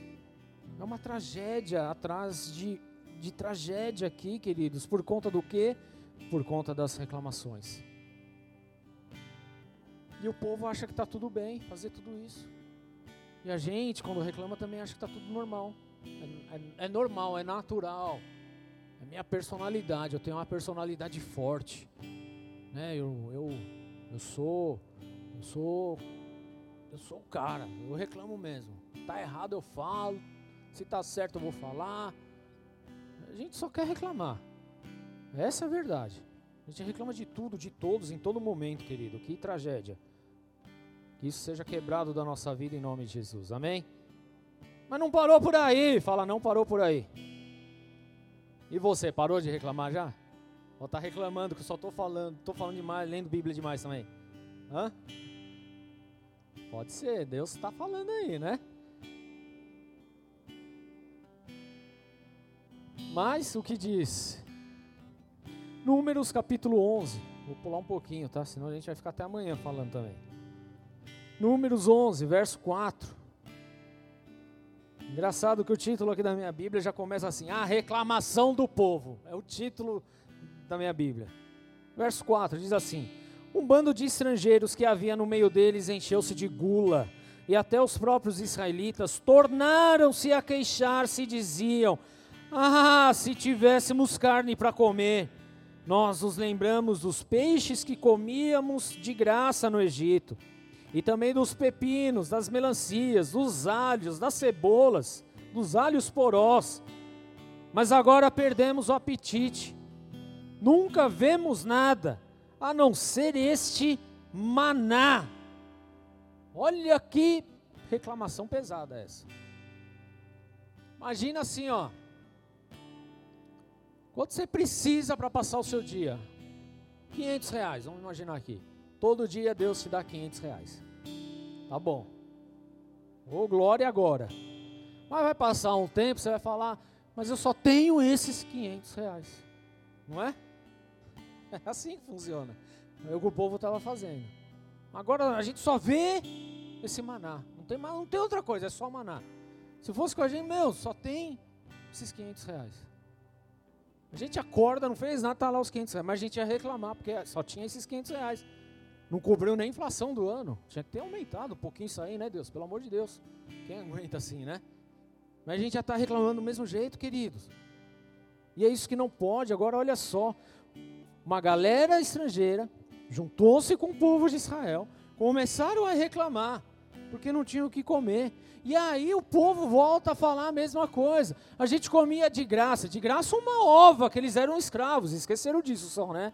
É uma tragédia atrás de, de tragédia aqui, queridos. Por conta do quê? Por conta das reclamações. E o povo acha que está tudo bem fazer tudo isso. E a gente, quando reclama, também acha que está tudo normal. É, é, é, normal, é natural. É minha personalidade. Eu tenho uma personalidade forte né? Eu, eu, eu sou, eu sou, eu sou o cara. Eu reclamo mesmo. Tá errado eu falo. Se tá certo eu vou falar. A gente só quer reclamar. Essa é a verdade. A gente reclama de tudo, de todos, em todo momento, querido. Que tragédia. Que isso seja quebrado da nossa vida em nome de Jesus. Amém? Mas não parou por aí. Fala, não parou por aí. E você, parou de reclamar já? Ou tá reclamando que eu só estou falando, estou falando demais, lendo Bíblia demais também? Hã? Pode ser, Deus está falando aí, né? Mas o que diz? Números capítulo 11. Vou pular um pouquinho, tá? Senão a gente vai ficar até amanhã falando também. Números 11, verso 4. Engraçado que o título aqui da minha Bíblia já começa assim: A reclamação do povo. É o título da minha Bíblia. Verso 4 diz assim: Um bando de estrangeiros que havia no meio deles encheu-se de gula, e até os próprios israelitas tornaram-se a queixar-se e diziam: Ah, se tivéssemos carne para comer! Nós nos lembramos dos peixes que comíamos de graça no Egito, e também dos pepinos, das melancias, dos alhos, das cebolas, dos alhos porós. Mas agora perdemos o apetite Nunca vemos nada a não ser este maná. Olha que reclamação pesada essa. Imagina assim, ó. Quanto você precisa para passar o seu dia? 500 reais, vamos imaginar aqui. Todo dia Deus te dá 500 reais. Tá bom. Ô glória agora. Mas vai passar um tempo, você vai falar, mas eu só tenho esses 500 reais. Não é? É assim que funciona. É o que o povo estava fazendo. Agora a gente só vê esse maná. Não tem, não tem outra coisa, é só maná. Se fosse com a gente, meu, só tem esses 500 reais. A gente acorda, não fez nada, tá lá os 500 reais. Mas a gente ia reclamar, porque só tinha esses 500 reais. Não cobriu nem a inflação do ano. Tinha que ter aumentado um pouquinho isso aí, né, Deus? Pelo amor de Deus. Quem aguenta assim, né? Mas a gente já está reclamando do mesmo jeito, queridos. E é isso que não pode. Agora, olha só uma galera estrangeira juntou-se com o povo de Israel, começaram a reclamar, porque não tinham o que comer. E aí o povo volta a falar a mesma coisa. A gente comia de graça, de graça uma ova, que eles eram escravos, esqueceram disso só, né?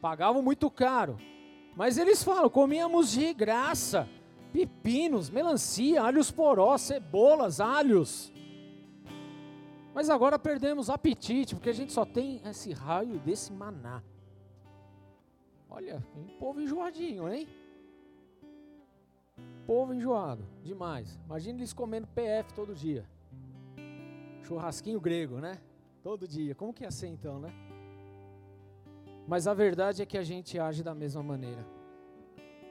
Pagavam muito caro. Mas eles falam, comíamos de graça, pepinos, melancia, alhos poró, cebolas, alhos. Mas agora perdemos apetite, porque a gente só tem esse raio desse maná. Olha, um povo enjoadinho, hein? Povo enjoado, demais. Imagina eles comendo PF todo dia. Churrasquinho grego, né? Todo dia. Como que ia ser então, né? Mas a verdade é que a gente age da mesma maneira.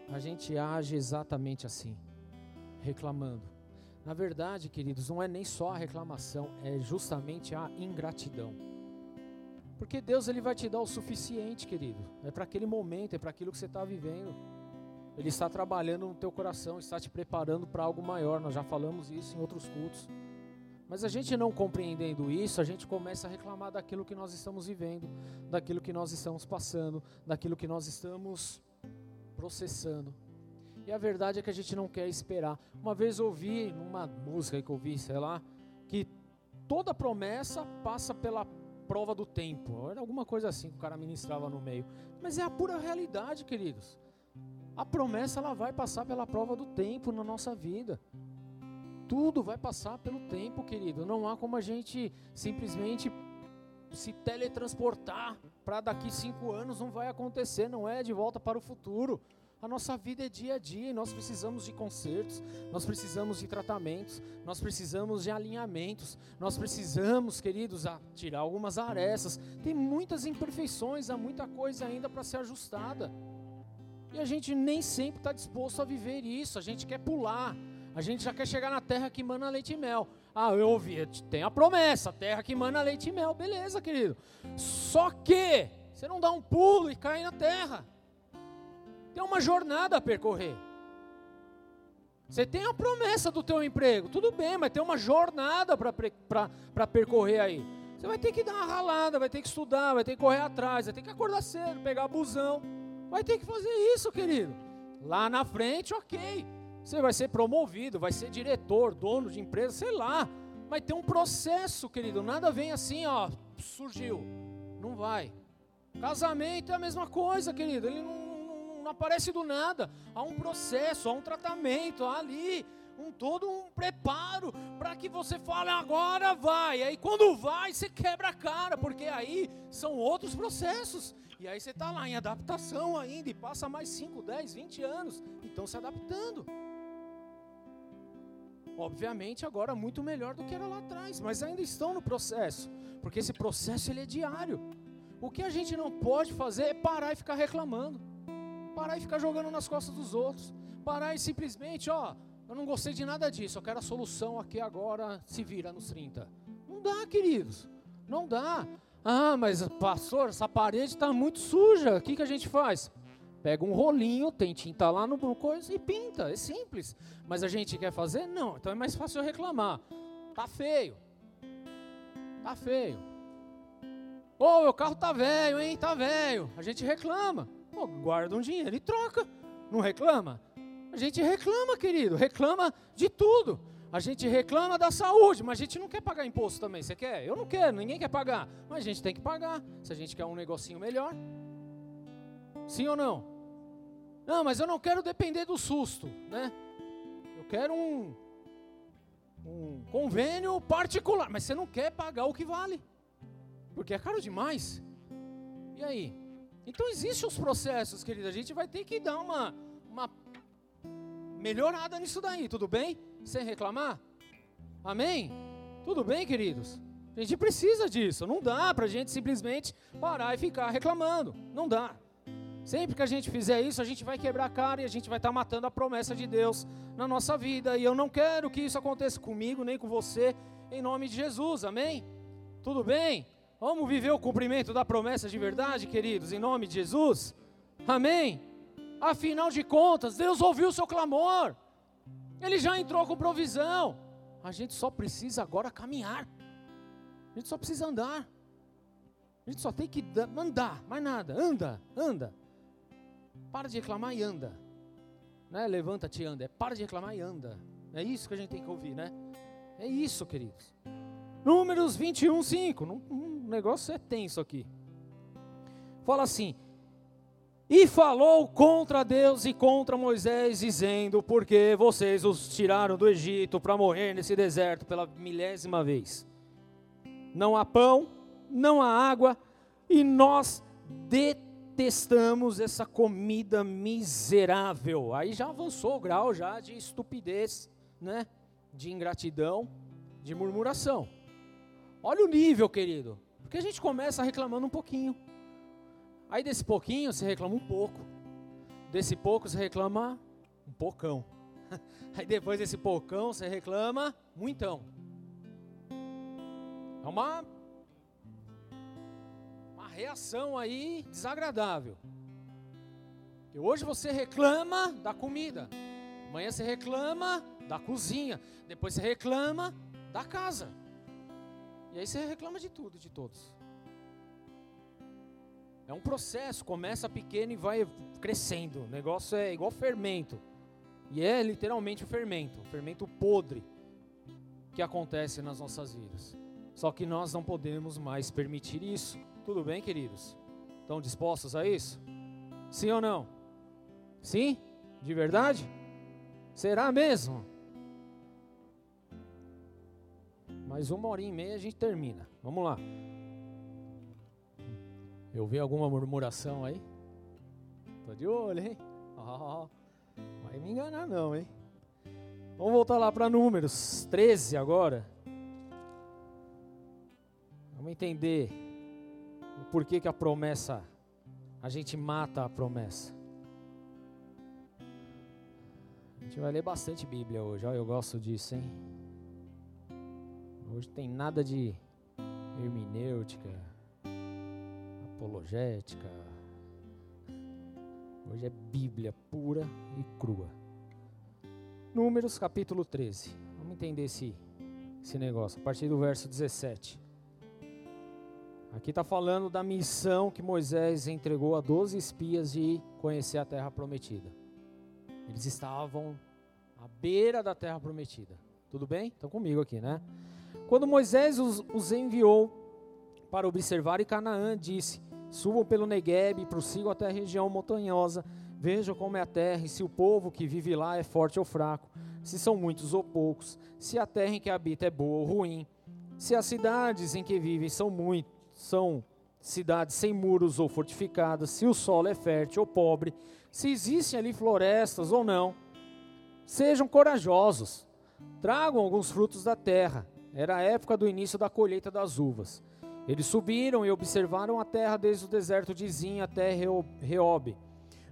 A gente age exatamente assim, reclamando. Na verdade, queridos, não é nem só a reclamação, é justamente a ingratidão. Porque Deus ele vai te dar o suficiente, querido. É para aquele momento, é para aquilo que você está vivendo. Ele está trabalhando no teu coração, está te preparando para algo maior. Nós já falamos isso em outros cultos. Mas a gente não compreendendo isso, a gente começa a reclamar daquilo que nós estamos vivendo, daquilo que nós estamos passando, daquilo que nós estamos processando. E a verdade é que a gente não quer esperar. Uma vez ouvi numa música que eu ouvi, sei lá, que toda promessa passa pela prova do tempo. Era alguma coisa assim que o cara ministrava no meio. Mas é a pura realidade, queridos. A promessa ela vai passar pela prova do tempo na nossa vida. Tudo vai passar pelo tempo, querido. Não há como a gente simplesmente se teletransportar para daqui cinco anos. Não vai acontecer. Não é de volta para o futuro. A nossa vida é dia a dia e nós precisamos de consertos, nós precisamos de tratamentos, nós precisamos de alinhamentos, nós precisamos, queridos, tirar algumas arestas. Tem muitas imperfeições, há muita coisa ainda para ser ajustada. E a gente nem sempre está disposto a viver isso, a gente quer pular, a gente já quer chegar na terra que mana leite e mel. Ah, eu ouvi, tem a promessa, terra que mana leite e mel, beleza, querido. Só que você não dá um pulo e cai na terra. Tem uma jornada a percorrer. Você tem a promessa do teu emprego, tudo bem, mas tem uma jornada para percorrer aí. Você vai ter que dar uma ralada, vai ter que estudar, vai ter que correr atrás, vai ter que acordar cedo, pegar busão. Vai ter que fazer isso, querido. Lá na frente, ok. Você vai ser promovido, vai ser diretor, dono de empresa, sei lá. Vai ter um processo, querido. Nada vem assim, ó, surgiu. Não vai. Casamento é a mesma coisa, querido. Ele não, não, aparece do nada. Há um processo, há um tratamento, há ali um todo um preparo para que você fale agora vai. Aí quando vai, você quebra a cara, porque aí são outros processos. E aí você está lá em adaptação ainda e passa mais 5, 10, 20 anos. Então se adaptando. Obviamente agora muito melhor do que era lá atrás, mas ainda estão no processo, porque esse processo ele é diário. O que a gente não pode fazer é parar e ficar reclamando, parar e ficar jogando nas costas dos outros, parar e simplesmente, ó, eu não gostei de nada disso, eu quero a solução aqui agora, se vira nos 30. Não dá, queridos, não dá. Ah, mas pastor, essa parede está muito suja, o que, que a gente faz? Pega um rolinho, tem tinta lá no coisa e pinta. É simples. Mas a gente quer fazer? Não. Então é mais fácil eu reclamar. Tá feio. Tá feio. Ô, oh, meu carro tá velho, hein? Tá velho. A gente reclama. Pô, guarda um dinheiro e troca. Não reclama? A gente reclama, querido. Reclama de tudo. A gente reclama da saúde, mas a gente não quer pagar imposto também. Você quer? Eu não quero, ninguém quer pagar. Mas a gente tem que pagar. Se a gente quer um negocinho melhor. Sim ou não? Não, mas eu não quero depender do susto, né? Eu quero um, um convênio particular, mas você não quer pagar o que vale, porque é caro demais. E aí? Então existem os processos, querida. A gente vai ter que dar uma, uma melhorada nisso daí, tudo bem? Sem reclamar? Amém? Tudo bem, queridos? A gente precisa disso. Não dá para a gente simplesmente parar e ficar reclamando. Não dá. Sempre que a gente fizer isso, a gente vai quebrar a cara e a gente vai estar tá matando a promessa de Deus na nossa vida. E eu não quero que isso aconteça comigo nem com você, em nome de Jesus, amém? Tudo bem? Vamos viver o cumprimento da promessa de verdade, queridos, em nome de Jesus? Amém? Afinal de contas, Deus ouviu o seu clamor, Ele já entrou com provisão. A gente só precisa agora caminhar, a gente só precisa andar. A gente só tem que andar, mais nada. Anda, anda. Para de reclamar e anda. Né? Levanta-te e anda. É para de reclamar e anda. É isso que a gente tem que ouvir, né? É isso, queridos. Números 21, 5. Um negócio é tenso aqui. Fala assim: E falou contra Deus e contra Moisés, dizendo: Porque vocês os tiraram do Egito para morrer nesse deserto pela milésima vez. Não há pão, não há água, e nós detestamos essa comida miserável. Aí já avançou o grau já de estupidez, né? De ingratidão, de murmuração. Olha o nível, querido. Porque a gente começa reclamando um pouquinho. Aí desse pouquinho você reclama um pouco. Desse pouco você reclama um pocão. Aí depois desse pocão você reclama muitão. É uma reação aí desagradável. E hoje você reclama da comida, amanhã você reclama da cozinha, depois você reclama da casa. E aí você reclama de tudo, de todos. É um processo, começa pequeno e vai crescendo. O negócio é igual fermento. E é literalmente o fermento, o fermento podre que acontece nas nossas vidas. Só que nós não podemos mais permitir isso. Tudo bem, queridos? Estão dispostos a isso? Sim ou não? Sim? De verdade? Será mesmo? Mais uma hora e meia a gente termina. Vamos lá. Eu vi alguma murmuração aí? Tô de olho, hein? Oh, vai me enganar não, hein? Vamos voltar lá para números 13 agora. Vamos entender por que, que a promessa, a gente mata a promessa. A gente vai ler bastante Bíblia hoje, eu gosto disso, hein? Hoje tem nada de hermenêutica, apologética. Hoje é Bíblia pura e crua. Números capítulo 13. Vamos entender esse, esse negócio, a partir do verso 17. Aqui está falando da missão que Moisés entregou a 12 espias de conhecer a terra prometida. Eles estavam à beira da terra prometida. Tudo bem? Estão comigo aqui, né? Quando Moisés os, os enviou para observar em Canaã, disse: Subam pelo Negueb e prossigam até a região montanhosa. Vejam como é a terra e se o povo que vive lá é forte ou fraco, se são muitos ou poucos, se a terra em que habita é boa ou ruim, se as cidades em que vivem são muito, são cidades sem muros ou fortificadas, se o solo é fértil ou pobre, se existem ali florestas ou não. Sejam corajosos, tragam alguns frutos da terra. Era a época do início da colheita das uvas. Eles subiram e observaram a terra desde o deserto de Zin até Reob,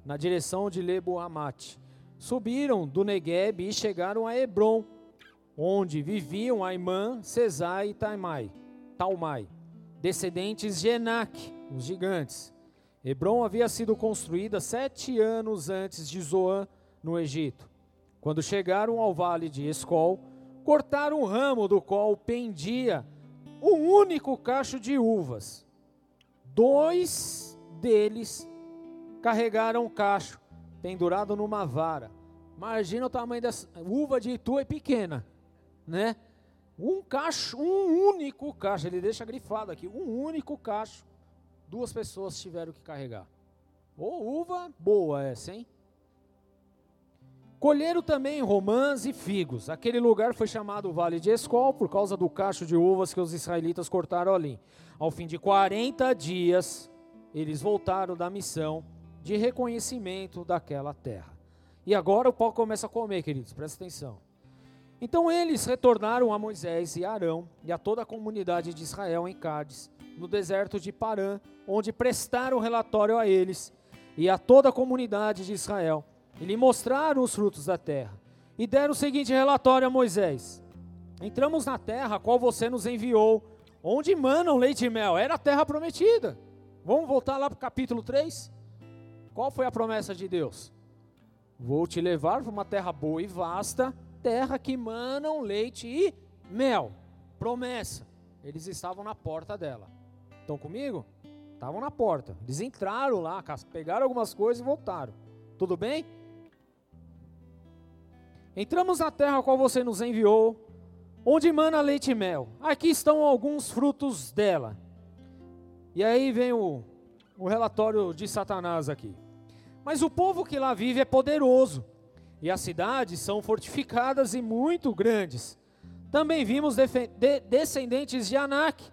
na direção de Lebo-Amate. Subiram do Negueb e chegaram a Hebron, onde viviam Aimã, Cesai e Taimai, Talmai, descendentes de Enac, os gigantes. Hebron havia sido construída sete anos antes de Zoan, no Egito. Quando chegaram ao vale de Escol, cortaram um ramo do qual pendia um único cacho de uvas. Dois deles carregaram o cacho, pendurado numa vara. Imagina o tamanho dessa uva de Itu é pequena, né? Um cacho, um único cacho, ele deixa grifado aqui, um único cacho, duas pessoas tiveram que carregar. Ou uva boa essa, hein? Colheram também romãs e figos. Aquele lugar foi chamado Vale de Escol por causa do cacho de uvas que os israelitas cortaram ali. Ao fim de 40 dias, eles voltaram da missão de reconhecimento daquela terra. E agora o pau começa a comer, queridos, presta atenção. Então eles retornaram a Moisés e Arão e a toda a comunidade de Israel em Cádiz, no deserto de Parã, onde prestaram relatório a eles e a toda a comunidade de Israel e lhe mostraram os frutos da terra. E deram o seguinte relatório a Moisés: Entramos na terra a qual você nos enviou, onde manam leite e mel. Era a terra prometida. Vamos voltar lá para o capítulo 3? Qual foi a promessa de Deus? Vou te levar para uma terra boa e vasta, terra que manam leite e mel. Promessa. Eles estavam na porta dela. Estão comigo? Estavam na porta. Eles entraram lá, pegaram algumas coisas e voltaram. Tudo bem? Entramos na terra a qual você nos enviou, onde mana leite e mel. Aqui estão alguns frutos dela. E aí vem o, o relatório de Satanás aqui. Mas o povo que lá vive é poderoso, e as cidades são fortificadas e muito grandes. Também vimos de, descendentes de Anak.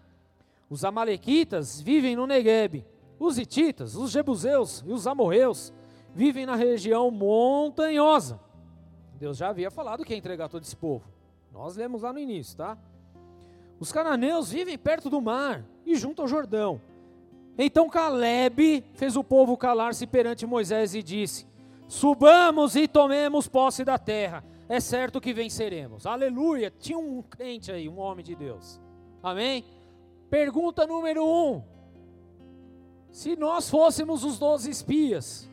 Os amalequitas vivem no Negueb. Os hititas, os jebuseus e os amorreus vivem na região montanhosa. Deus já havia falado que ia entregar todo esse povo. Nós lemos lá no início, tá? Os cananeus vivem perto do mar e junto ao Jordão. Então Caleb fez o povo calar-se perante Moisés e disse: Subamos e tomemos posse da terra. É certo que venceremos. Aleluia. Tinha um crente aí, um homem de Deus. Amém? Pergunta número um: Se nós fôssemos os doze espias,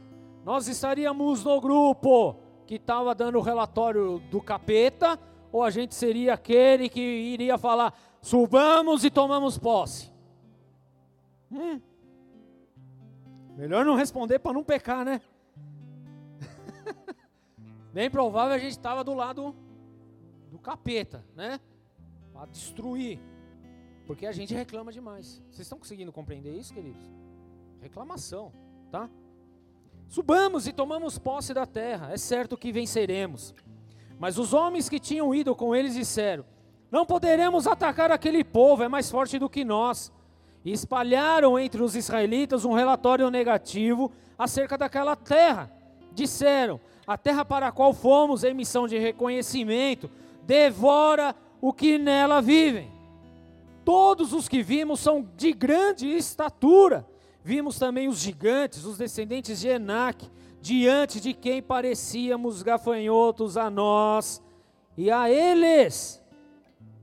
nós estaríamos no grupo que estava dando o relatório do capeta, ou a gente seria aquele que iria falar: subamos e tomamos posse? Hum. Melhor não responder para não pecar, né? Bem provável a gente estava do lado do capeta, né? Para destruir. Porque a gente reclama demais. Vocês estão conseguindo compreender isso, queridos? Reclamação, tá? Subamos e tomamos posse da terra, é certo que venceremos. Mas os homens que tinham ido com eles disseram: Não poderemos atacar aquele povo, é mais forte do que nós. E espalharam entre os israelitas um relatório negativo acerca daquela terra. Disseram: A terra para a qual fomos em missão de reconhecimento devora o que nela vivem. Todos os que vimos são de grande estatura Vimos também os gigantes, os descendentes de Enac, diante de quem parecíamos gafanhotos a nós e a eles.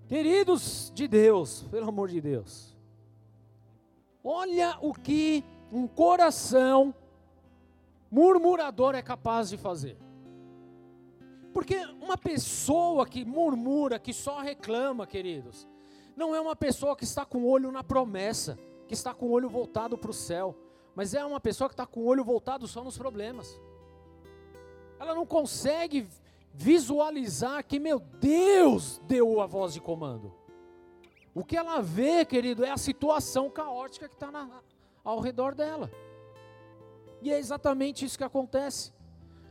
Queridos de Deus, pelo amor de Deus, olha o que um coração murmurador é capaz de fazer. Porque uma pessoa que murmura, que só reclama, queridos, não é uma pessoa que está com o olho na promessa que está com o olho voltado para o céu, mas é uma pessoa que está com o olho voltado só nos problemas. Ela não consegue visualizar que, meu Deus, deu a voz de comando. O que ela vê, querido, é a situação caótica que está ao redor dela. E é exatamente isso que acontece.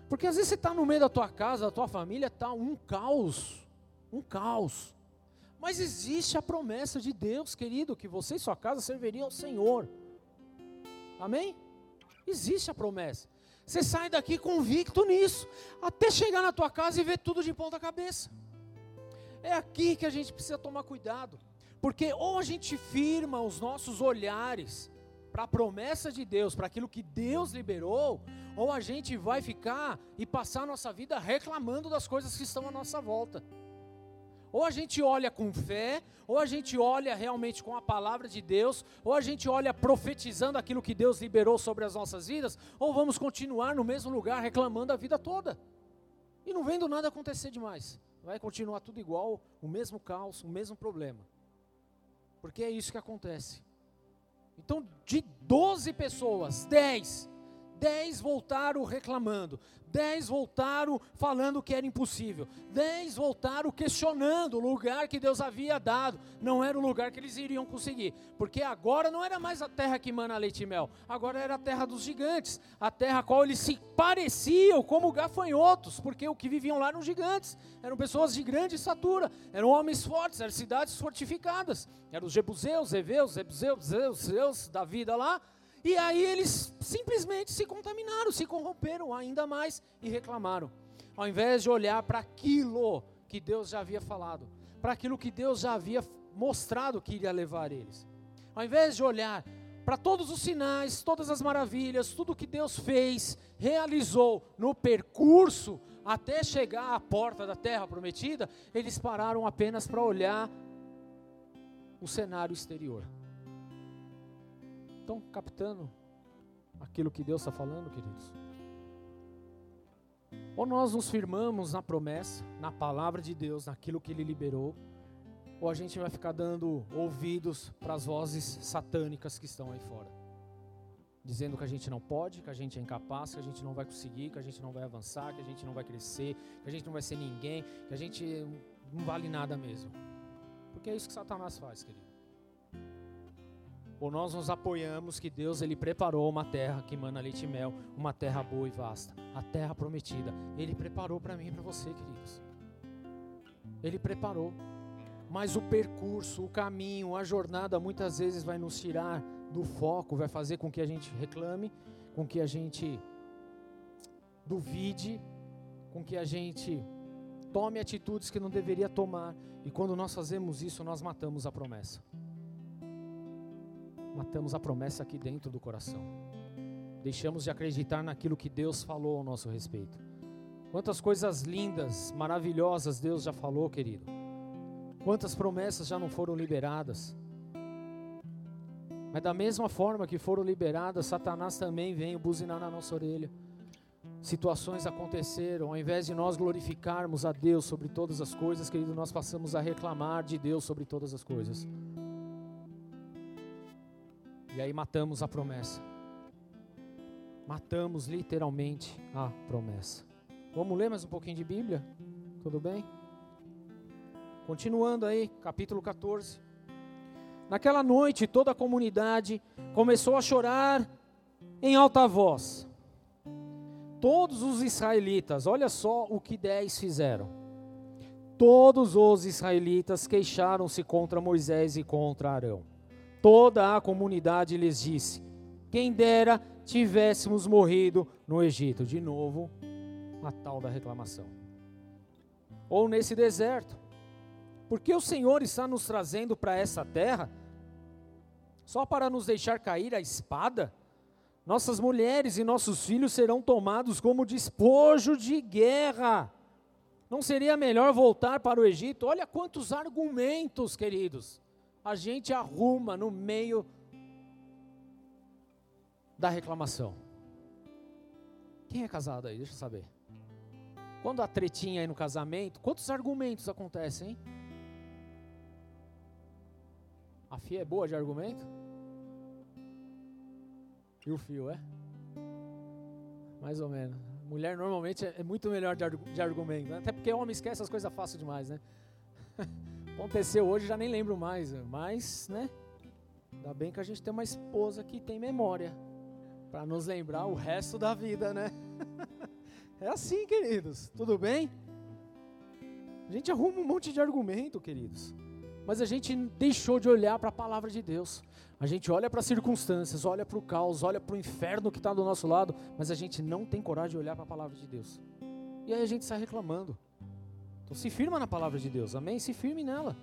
Porque às vezes você está no meio da tua casa, da tua família, está um caos. Um caos. Mas existe a promessa de Deus, querido, que você e sua casa serviriam ao Senhor. Amém? Existe a promessa. Você sai daqui convicto nisso, até chegar na tua casa e ver tudo de ponta cabeça. É aqui que a gente precisa tomar cuidado, porque ou a gente firma os nossos olhares para a promessa de Deus, para aquilo que Deus liberou, ou a gente vai ficar e passar a nossa vida reclamando das coisas que estão à nossa volta. Ou a gente olha com fé, ou a gente olha realmente com a palavra de Deus, ou a gente olha profetizando aquilo que Deus liberou sobre as nossas vidas, ou vamos continuar no mesmo lugar reclamando a vida toda. E não vendo nada acontecer demais. Vai continuar tudo igual, o mesmo caos, o mesmo problema. Porque é isso que acontece. Então, de 12 pessoas, 10 Dez voltaram reclamando, dez voltaram falando que era impossível, dez voltaram questionando o lugar que Deus havia dado, não era o lugar que eles iriam conseguir, porque agora não era mais a terra que mana leite e mel, agora era a terra dos gigantes, a terra a qual eles se pareciam como gafanhotos, porque o que viviam lá eram gigantes, eram pessoas de grande estatura, eram homens fortes, eram cidades fortificadas, eram os jebuseus, heveus, jebuseus, zeus da vida lá, e aí eles simplesmente se contaminaram, se corromperam ainda mais e reclamaram. Ao invés de olhar para aquilo que Deus já havia falado, para aquilo que Deus já havia mostrado que iria levar eles. Ao invés de olhar para todos os sinais, todas as maravilhas, tudo que Deus fez, realizou no percurso até chegar à porta da terra prometida, eles pararam apenas para olhar o cenário exterior. Estão captando aquilo que Deus está falando, queridos? Ou nós nos firmamos na promessa, na palavra de Deus, naquilo que Ele liberou, ou a gente vai ficar dando ouvidos para as vozes satânicas que estão aí fora, dizendo que a gente não pode, que a gente é incapaz, que a gente não vai conseguir, que a gente não vai avançar, que a gente não vai crescer, que a gente não vai ser ninguém, que a gente não vale nada mesmo. Porque é isso que Satanás faz, querido ou nós nos apoiamos que Deus ele preparou uma terra que mana leite e mel, uma terra boa e vasta, a terra prometida. Ele preparou para mim e para você, queridos. Ele preparou. Mas o percurso, o caminho, a jornada muitas vezes vai nos tirar do foco, vai fazer com que a gente reclame, com que a gente duvide, com que a gente tome atitudes que não deveria tomar. E quando nós fazemos isso, nós matamos a promessa matamos a promessa aqui dentro do coração. Deixamos de acreditar naquilo que Deus falou ao nosso respeito. Quantas coisas lindas, maravilhosas Deus já falou, querido. Quantas promessas já não foram liberadas. Mas da mesma forma que foram liberadas, Satanás também veio buzinar na nossa orelha. Situações aconteceram, ao invés de nós glorificarmos a Deus sobre todas as coisas, querido, nós passamos a reclamar de Deus sobre todas as coisas. E aí matamos a promessa. Matamos literalmente a promessa. Vamos ler mais um pouquinho de Bíblia? Tudo bem? Continuando aí, capítulo 14. Naquela noite, toda a comunidade começou a chorar em alta voz. Todos os israelitas, olha só o que dez fizeram. Todos os israelitas queixaram-se contra Moisés e contra Arão toda a comunidade lhes disse: Quem dera tivéssemos morrido no Egito. De novo, a tal da reclamação. Ou nesse deserto. Porque o Senhor está nos trazendo para essa terra só para nos deixar cair a espada? Nossas mulheres e nossos filhos serão tomados como despojo de guerra. Não seria melhor voltar para o Egito? Olha quantos argumentos, queridos a gente arruma no meio da reclamação. Quem é casado aí? Deixa eu saber. Quando a tretinha aí no casamento, quantos argumentos acontecem, hein? A Fia é boa de argumento? E o fio, é? Mais ou menos. Mulher normalmente é, muito melhor de, de argumento, né? até porque homem esquece as coisas fáceis demais, né? Aconteceu hoje, já nem lembro mais, mas, né? Ainda bem que a gente tem uma esposa que tem memória para nos lembrar o resto da vida, né? É assim, queridos. Tudo bem? A gente arruma um monte de argumento, queridos. Mas a gente deixou de olhar para a palavra de Deus. A gente olha para as circunstâncias, olha para o caos, olha para o inferno que está do nosso lado, mas a gente não tem coragem de olhar para a palavra de Deus. E aí a gente sai reclamando. Então se firma na palavra de Deus, amém? Se firme nela.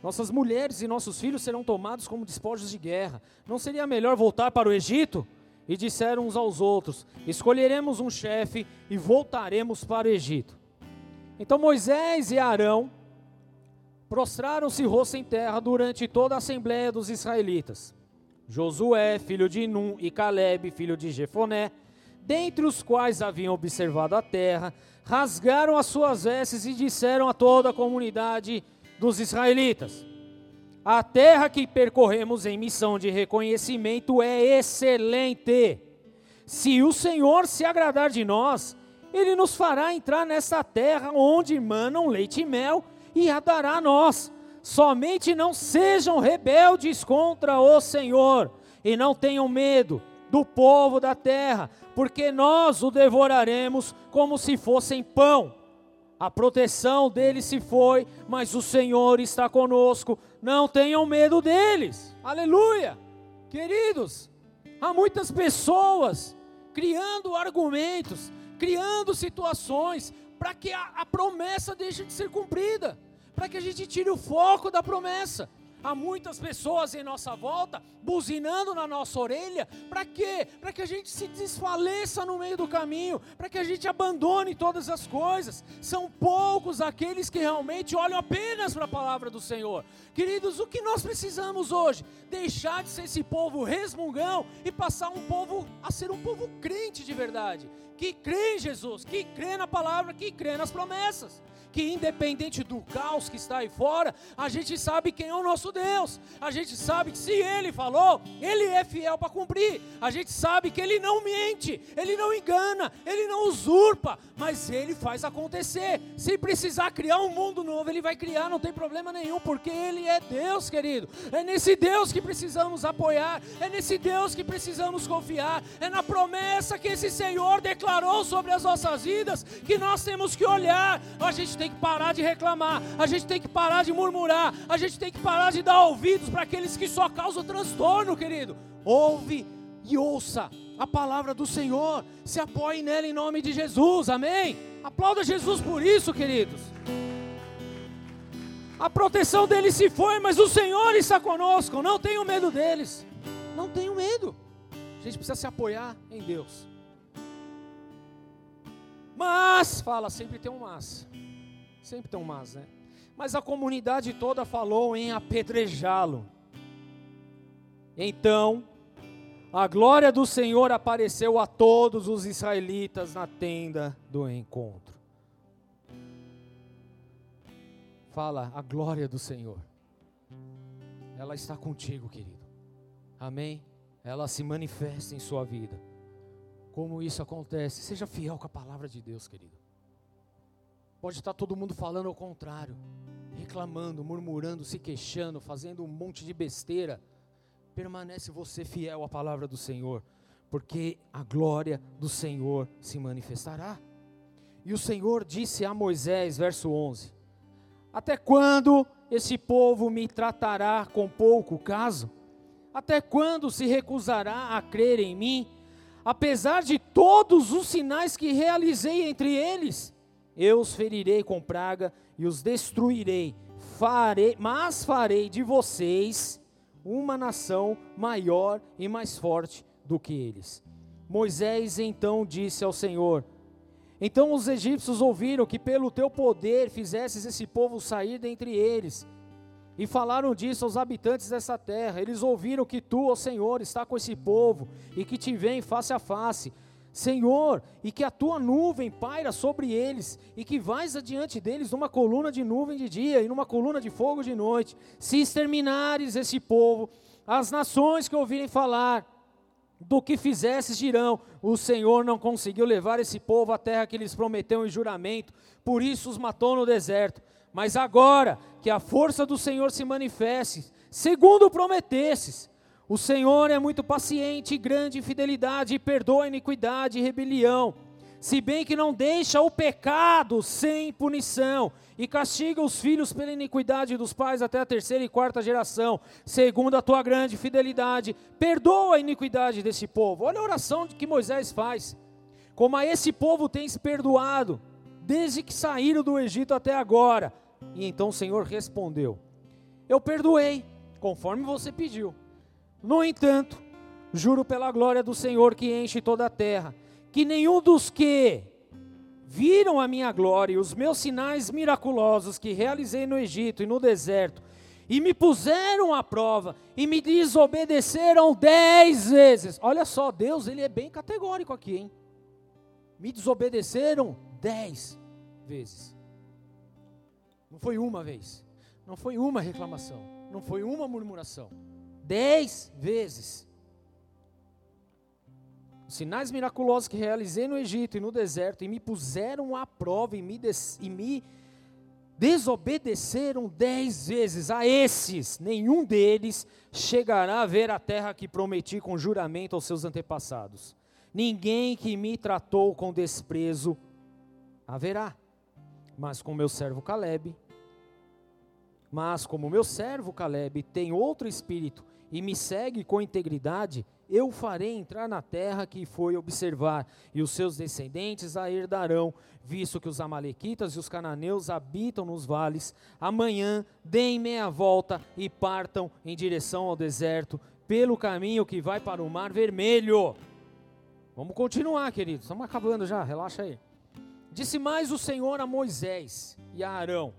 Nossas mulheres e nossos filhos serão tomados como despojos de guerra. Não seria melhor voltar para o Egito? E disseram uns aos outros: Escolheremos um chefe e voltaremos para o Egito. Então Moisés e Arão prostraram-se rosto em terra durante toda a assembléia dos israelitas. Josué, filho de Num, e Caleb, filho de Jefoné, dentre os quais haviam observado a terra, rasgaram as suas vestes e disseram a toda a comunidade dos israelitas: A terra que percorremos em missão de reconhecimento é excelente. Se o Senhor se agradar de nós, ele nos fará entrar nessa terra onde manam leite e mel e a dará a nós. Somente não sejam rebeldes contra o Senhor e não tenham medo do povo da terra, porque nós o devoraremos como se fossem pão. A proteção deles se foi, mas o Senhor está conosco. Não tenham medo deles. Aleluia! Queridos, há muitas pessoas criando argumentos, criando situações para que a, a promessa deixe de ser cumprida para que a gente tire o foco da promessa. Há muitas pessoas em nossa volta buzinando na nossa orelha, para quê? Para que a gente se desfaleça no meio do caminho, para que a gente abandone todas as coisas. São poucos aqueles que realmente olham apenas para a palavra do Senhor. Queridos, o que nós precisamos hoje? Deixar de ser esse povo resmungão e passar um povo a ser um povo crente de verdade, que crê em Jesus, que crê na palavra, que crê nas promessas que independente do caos que está aí fora, a gente sabe quem é o nosso Deus. A gente sabe que se ele falou, ele é fiel para cumprir. A gente sabe que ele não mente, ele não engana, ele não usurpa, mas ele faz acontecer. Se precisar criar um mundo novo, ele vai criar, não tem problema nenhum, porque ele é Deus, querido. É nesse Deus que precisamos apoiar, é nesse Deus que precisamos confiar, é na promessa que esse Senhor declarou sobre as nossas vidas que nós temos que olhar. A gente tem tem que parar de reclamar, a gente tem que parar de murmurar, a gente tem que parar de dar ouvidos para aqueles que só causam transtorno, querido. Ouve e ouça a palavra do Senhor, se apoie nela em nome de Jesus, amém? Aplauda Jesus por isso, queridos. A proteção deles se foi, mas o Senhor está conosco. Não tenho medo deles. Não tenho medo. A gente precisa se apoiar em Deus. Mas, fala, sempre tem um mas. Sempre tão más, né? Mas a comunidade toda falou em apedrejá-lo. Então, a glória do Senhor apareceu a todos os israelitas na tenda do encontro. Fala, a glória do Senhor. Ela está contigo, querido. Amém? Ela se manifesta em sua vida. Como isso acontece? Seja fiel com a palavra de Deus, querido. Pode estar todo mundo falando ao contrário, reclamando, murmurando, se queixando, fazendo um monte de besteira. Permanece você fiel à palavra do Senhor, porque a glória do Senhor se manifestará. E o Senhor disse a Moisés, verso 11: Até quando esse povo me tratará com pouco caso? Até quando se recusará a crer em mim, apesar de todos os sinais que realizei entre eles? Eu os ferirei com praga e os destruirei, farei, mas farei de vocês uma nação maior e mais forte do que eles. Moisés então disse ao Senhor: Então os egípcios ouviram que pelo teu poder fizesses esse povo sair dentre eles. E falaram disso aos habitantes dessa terra. Eles ouviram que tu, ó Senhor, está com esse povo e que te vem face a face Senhor, e que a tua nuvem paira sobre eles, e que vais adiante deles numa coluna de nuvem de dia e numa coluna de fogo de noite. Se exterminares esse povo, as nações que ouvirem falar do que fizesses dirão: o Senhor não conseguiu levar esse povo à terra que lhes prometeu em juramento, por isso os matou no deserto. Mas agora que a força do Senhor se manifeste, segundo prometesses, o Senhor é muito paciente grande em fidelidade e perdoa iniquidade e rebelião, se bem que não deixa o pecado sem punição e castiga os filhos pela iniquidade dos pais até a terceira e quarta geração, segundo a tua grande fidelidade, perdoa a iniquidade desse povo. Olha a oração que Moisés faz. Como a esse povo tens perdoado, desde que saíram do Egito até agora. E então o Senhor respondeu: Eu perdoei, conforme você pediu. No entanto, juro pela glória do Senhor que enche toda a terra, que nenhum dos que viram a minha glória e os meus sinais miraculosos que realizei no Egito e no deserto, e me puseram à prova, e me desobedeceram dez vezes. Olha só, Deus, ele é bem categórico aqui, hein? Me desobedeceram dez vezes. Não foi uma vez, não foi uma reclamação, não foi uma murmuração dez vezes. Os sinais miraculosos que realizei no Egito e no deserto, e me puseram à prova e me, des, e me desobedeceram dez vezes. A esses, nenhum deles chegará a ver a terra que prometi com juramento aos seus antepassados. Ninguém que me tratou com desprezo haverá. Mas com meu servo Caleb, mas como meu servo Caleb tem outro espírito e me segue com integridade, eu farei entrar na terra que foi observar, e os seus descendentes a herdarão, visto que os amalequitas e os cananeus habitam nos vales. Amanhã deem meia volta e partam em direção ao deserto, pelo caminho que vai para o Mar Vermelho. Vamos continuar, queridos. Estamos acabando já, relaxa aí. Disse mais o Senhor a Moisés e a Arão: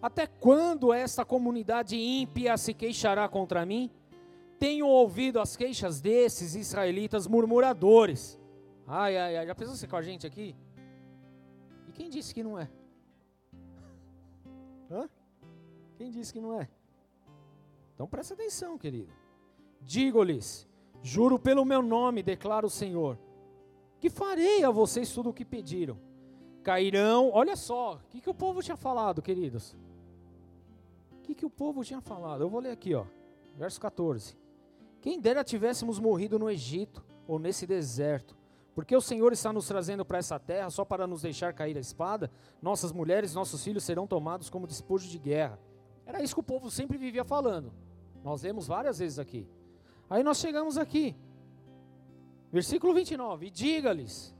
Até quando esta comunidade ímpia se queixará contra mim? Tenho ouvido as queixas desses israelitas murmuradores. Ai, ai, ai, já pensou você com a gente aqui? E quem disse que não é? Hã? Quem disse que não é? Então presta atenção, querido. Digo-lhes, juro pelo meu nome, declara o Senhor, que farei a vocês tudo o que pediram. Cairão, olha só, o que, que o povo tinha falado, queridos? O que, que o povo tinha falado? Eu vou ler aqui, ó, verso 14. Quem dera tivéssemos morrido no Egito ou nesse deserto, porque o Senhor está nos trazendo para essa terra só para nos deixar cair a espada, nossas mulheres, nossos filhos serão tomados como despojo de guerra. Era isso que o povo sempre vivia falando. Nós vemos várias vezes aqui. Aí nós chegamos aqui, versículo 29, e diga-lhes: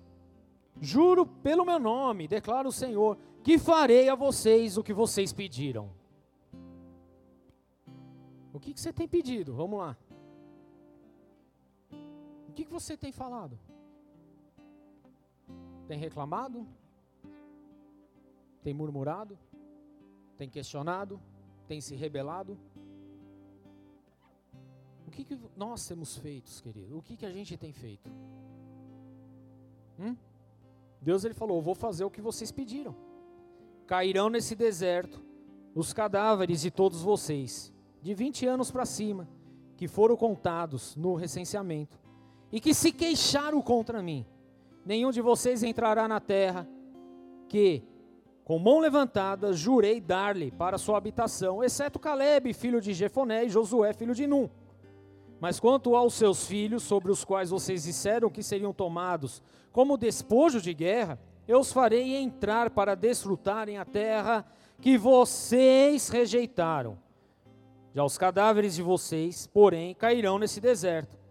Juro pelo meu nome, declara o Senhor, que farei a vocês o que vocês pediram. O que, que você tem pedido? Vamos lá que, que você tem falado? Tem reclamado? Tem murmurado? Tem questionado? Tem se rebelado? O que, que nós temos feito, querido? O que, que a gente tem feito? Hum? Deus ele falou: Vou fazer o que vocês pediram. Cairão nesse deserto os cadáveres de todos vocês, de 20 anos para cima, que foram contados no recenseamento e que se queixaram contra mim. Nenhum de vocês entrará na terra que, com mão levantada, jurei dar-lhe para sua habitação, exceto Caleb, filho de Jefoné, e Josué, filho de Num. Mas quanto aos seus filhos, sobre os quais vocês disseram que seriam tomados como despojo de guerra, eu os farei entrar para desfrutarem a terra que vocês rejeitaram. Já os cadáveres de vocês, porém, cairão nesse deserto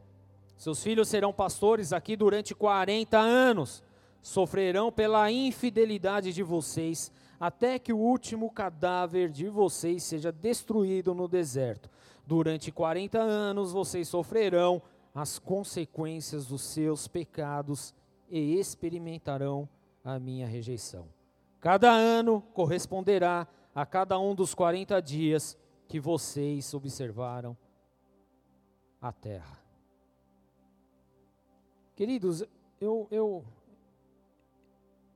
seus filhos serão pastores aqui durante 40 anos. Sofrerão pela infidelidade de vocês, até que o último cadáver de vocês seja destruído no deserto. Durante 40 anos vocês sofrerão as consequências dos seus pecados e experimentarão a minha rejeição. Cada ano corresponderá a cada um dos 40 dias que vocês observaram a terra. Queridos, eu, eu,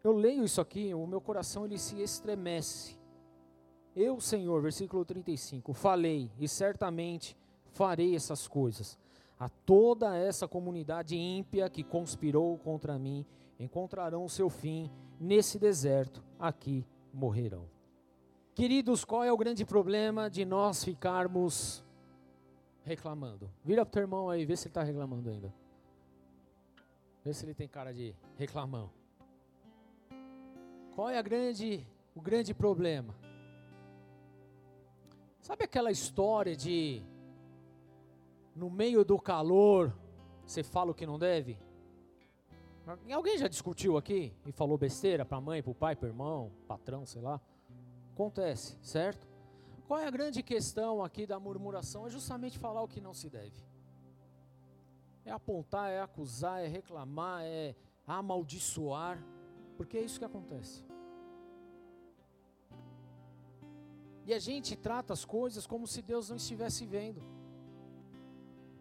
eu leio isso aqui, o meu coração ele se estremece. Eu, Senhor, versículo 35, falei e certamente farei essas coisas. A toda essa comunidade ímpia que conspirou contra mim encontrarão o seu fim nesse deserto, aqui morrerão. Queridos, qual é o grande problema de nós ficarmos reclamando? Vira pro teu irmão aí, vê se ele está reclamando ainda. Vê se ele tem cara de reclamão. Qual é grande, o grande problema? Sabe aquela história de no meio do calor você fala o que não deve? Alguém já discutiu aqui e falou besteira para mãe, para o pai, para o irmão, patrão, sei lá? Acontece, certo? Qual é a grande questão aqui da murmuração? É justamente falar o que não se deve. É apontar, é acusar, é reclamar, é amaldiçoar, porque é isso que acontece. E a gente trata as coisas como se Deus não estivesse vendo.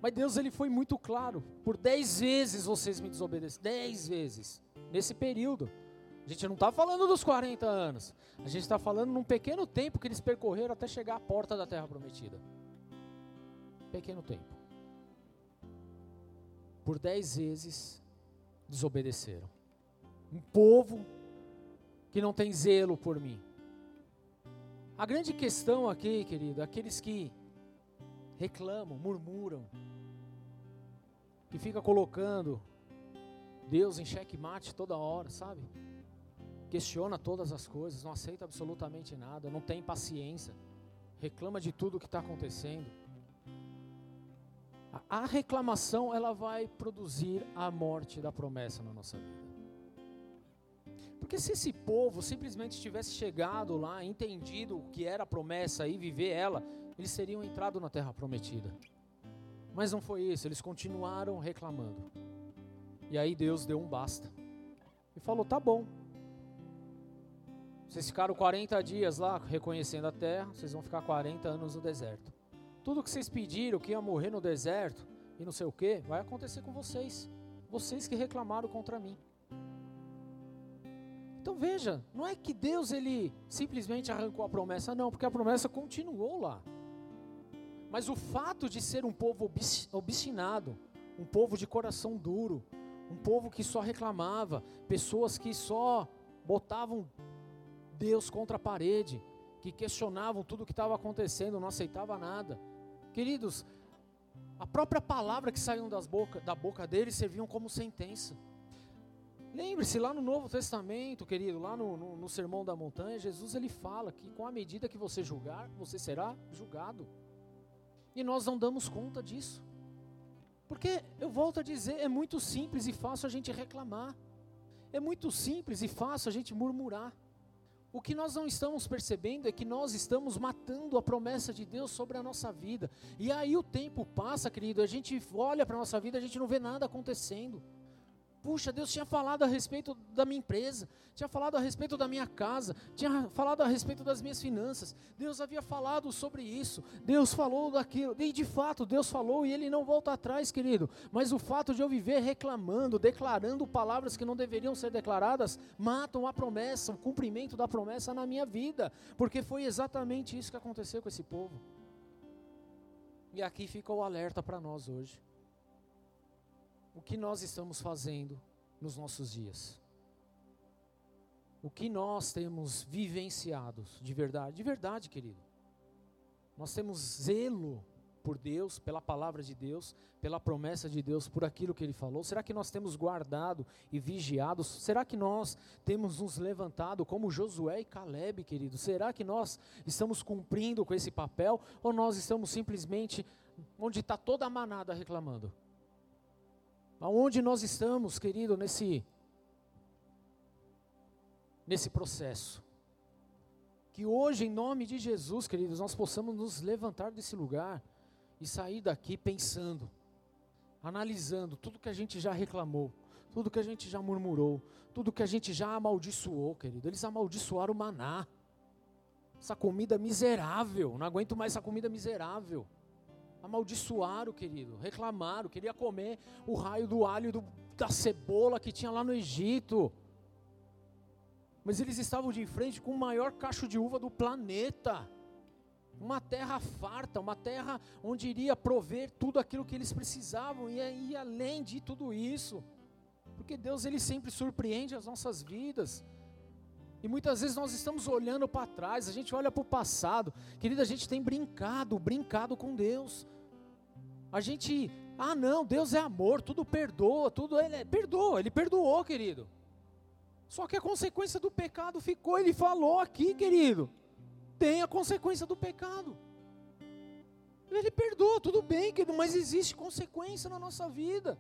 Mas Deus ele foi muito claro. Por dez vezes vocês me desobedeceram. Dez vezes. Nesse período. A gente não está falando dos 40 anos. A gente está falando num pequeno tempo que eles percorreram até chegar à porta da terra prometida. Pequeno tempo. Por dez vezes desobedeceram. Um povo que não tem zelo por mim. A grande questão aqui, querido, aqueles que reclamam, murmuram, que fica colocando Deus em xeque-mate toda hora, sabe? Questiona todas as coisas, não aceita absolutamente nada, não tem paciência, reclama de tudo o que está acontecendo. A reclamação ela vai produzir a morte da promessa na nossa vida. Porque se esse povo simplesmente tivesse chegado lá, entendido o que era a promessa e viver ela, eles teriam entrado na terra prometida. Mas não foi isso, eles continuaram reclamando. E aí Deus deu um basta. E falou: tá bom. Vocês ficaram 40 dias lá reconhecendo a terra, vocês vão ficar 40 anos no deserto. Tudo que vocês pediram que ia morrer no deserto e não sei o que, vai acontecer com vocês. Vocês que reclamaram contra mim. Então veja, não é que Deus ele simplesmente arrancou a promessa, não, porque a promessa continuou lá. Mas o fato de ser um povo obstinado, um povo de coração duro, um povo que só reclamava, pessoas que só botavam Deus contra a parede, que questionavam tudo o que estava acontecendo, não aceitava nada. Queridos, a própria palavra que saiu das boca, da boca deles serviam como sentença. Lembre-se, lá no Novo Testamento, querido, lá no, no, no Sermão da Montanha, Jesus ele fala que com a medida que você julgar, você será julgado. E nós não damos conta disso. Porque, eu volto a dizer, é muito simples e fácil a gente reclamar. É muito simples e fácil a gente murmurar. O que nós não estamos percebendo é que nós estamos matando a promessa de Deus sobre a nossa vida. E aí o tempo passa, querido, a gente olha para a nossa vida, a gente não vê nada acontecendo. Puxa, Deus tinha falado a respeito da minha empresa, tinha falado a respeito da minha casa, tinha falado a respeito das minhas finanças. Deus havia falado sobre isso, Deus falou daquilo, e de fato Deus falou e ele não volta atrás, querido. Mas o fato de eu viver reclamando, declarando palavras que não deveriam ser declaradas, matam a promessa, o cumprimento da promessa na minha vida, porque foi exatamente isso que aconteceu com esse povo. E aqui fica o alerta para nós hoje o que nós estamos fazendo nos nossos dias. O que nós temos vivenciado de verdade, de verdade, querido. Nós temos zelo por Deus, pela palavra de Deus, pela promessa de Deus, por aquilo que Ele falou? Será que nós temos guardado e vigiado? Será que nós temos nos levantado como Josué e Caleb, querido? Será que nós estamos cumprindo com esse papel? Ou nós estamos simplesmente onde está toda a manada reclamando? Aonde nós estamos, querido, nesse nesse processo? Que hoje, em nome de Jesus, queridos, nós possamos nos levantar desse lugar e sair daqui pensando, analisando tudo que a gente já reclamou, tudo que a gente já murmurou, tudo que a gente já amaldiçoou, querido. Eles amaldiçoaram o maná. Essa comida miserável, não aguento mais essa comida miserável amaldiçoaram, querido, reclamaram, queria comer o raio do alho do, da cebola que tinha lá no Egito. Mas eles estavam de frente com o maior cacho de uva do planeta. Uma terra farta, uma terra onde iria prover tudo aquilo que eles precisavam e, e além de tudo isso. Porque Deus ele sempre surpreende as nossas vidas. E muitas vezes nós estamos olhando para trás, a gente olha para o passado. Querida, a gente tem brincado, brincado com Deus. A gente, ah não, Deus é amor, tudo perdoa, tudo ele é, perdoa, ele perdoou, querido. Só que a consequência do pecado ficou, ele falou aqui, querido. Tem a consequência do pecado. Ele perdoa, tudo bem, querido, mas existe consequência na nossa vida.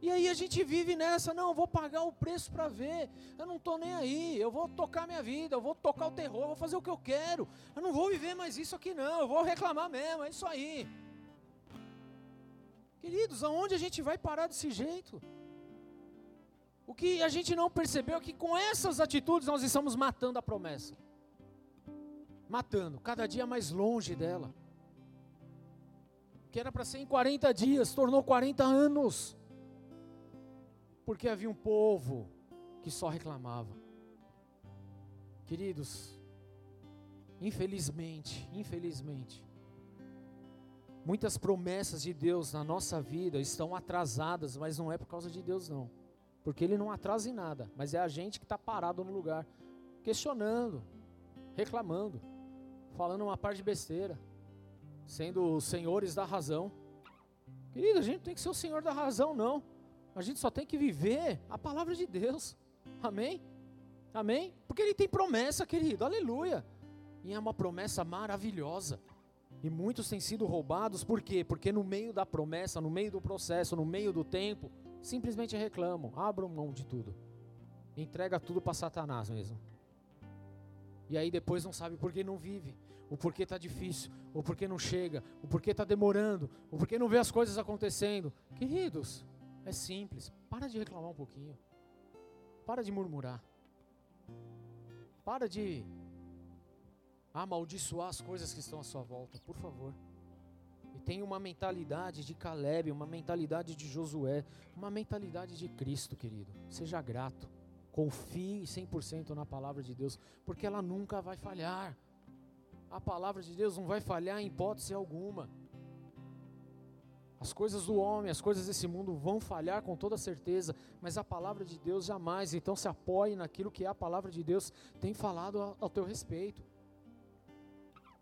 E aí a gente vive nessa, não, eu vou pagar o preço para ver, eu não estou nem aí, eu vou tocar minha vida, eu vou tocar o terror, eu vou fazer o que eu quero, eu não vou viver mais isso aqui não, eu vou reclamar mesmo, é isso aí. Queridos, aonde a gente vai parar desse jeito? O que a gente não percebeu é que com essas atitudes nós estamos matando a promessa. Matando, cada dia mais longe dela. Que era para ser em 40 dias, tornou 40 anos porque havia um povo que só reclamava. Queridos, infelizmente, infelizmente, muitas promessas de Deus na nossa vida estão atrasadas, mas não é por causa de Deus, não. Porque Ele não atrasa em nada, mas é a gente que está parado no lugar, questionando, reclamando, falando uma parte de besteira, sendo os senhores da razão. Querido, a gente não tem que ser o senhor da razão, não. A gente só tem que viver a palavra de Deus. Amém? Amém? Porque Ele tem promessa, querido. Aleluia. E é uma promessa maravilhosa. E muitos têm sido roubados, por quê? Porque no meio da promessa, no meio do processo, no meio do tempo, simplesmente reclamam, abram mão de tudo. Entrega tudo para Satanás mesmo. E aí depois não sabe por que não vive, o porquê está difícil, o porquê não chega, o porquê está demorando, o porquê não vê as coisas acontecendo. Queridos, é simples. Para de reclamar um pouquinho. Para de murmurar. Para de amaldiçoar as coisas que estão à sua volta, por favor. E tenha uma mentalidade de Caleb, uma mentalidade de Josué, uma mentalidade de Cristo, querido. Seja grato. Confie 100% na palavra de Deus, porque ela nunca vai falhar. A palavra de Deus não vai falhar em hipótese alguma. As coisas do homem, as coisas desse mundo vão falhar com toda certeza, mas a palavra de Deus jamais. Então se apoie naquilo que a palavra de Deus tem falado ao, teu respeito.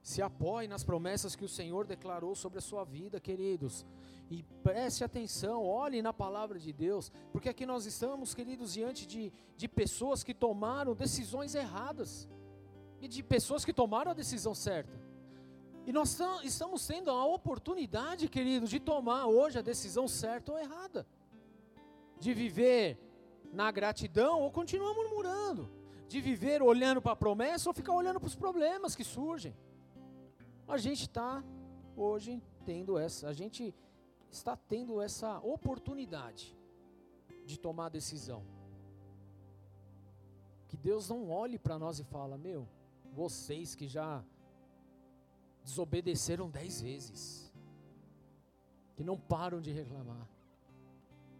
Se apoie nas promessas que o Senhor declarou sobre a sua vida, queridos. E preste atenção, olhe na palavra de Deus, porque aqui nós estamos, queridos, diante de, de pessoas que tomaram decisões erradas e de pessoas que tomaram a decisão certa. E nós estamos tendo a oportunidade, querido, de tomar hoje a decisão certa ou errada. De viver na gratidão ou continuar murmurando. De viver olhando para a promessa ou ficar olhando para os problemas que surgem. A gente está hoje tendo essa, a gente está tendo essa oportunidade de tomar a decisão. Que Deus não olhe para nós e fala: "Meu, vocês que já desobedeceram dez vezes, que não param de reclamar.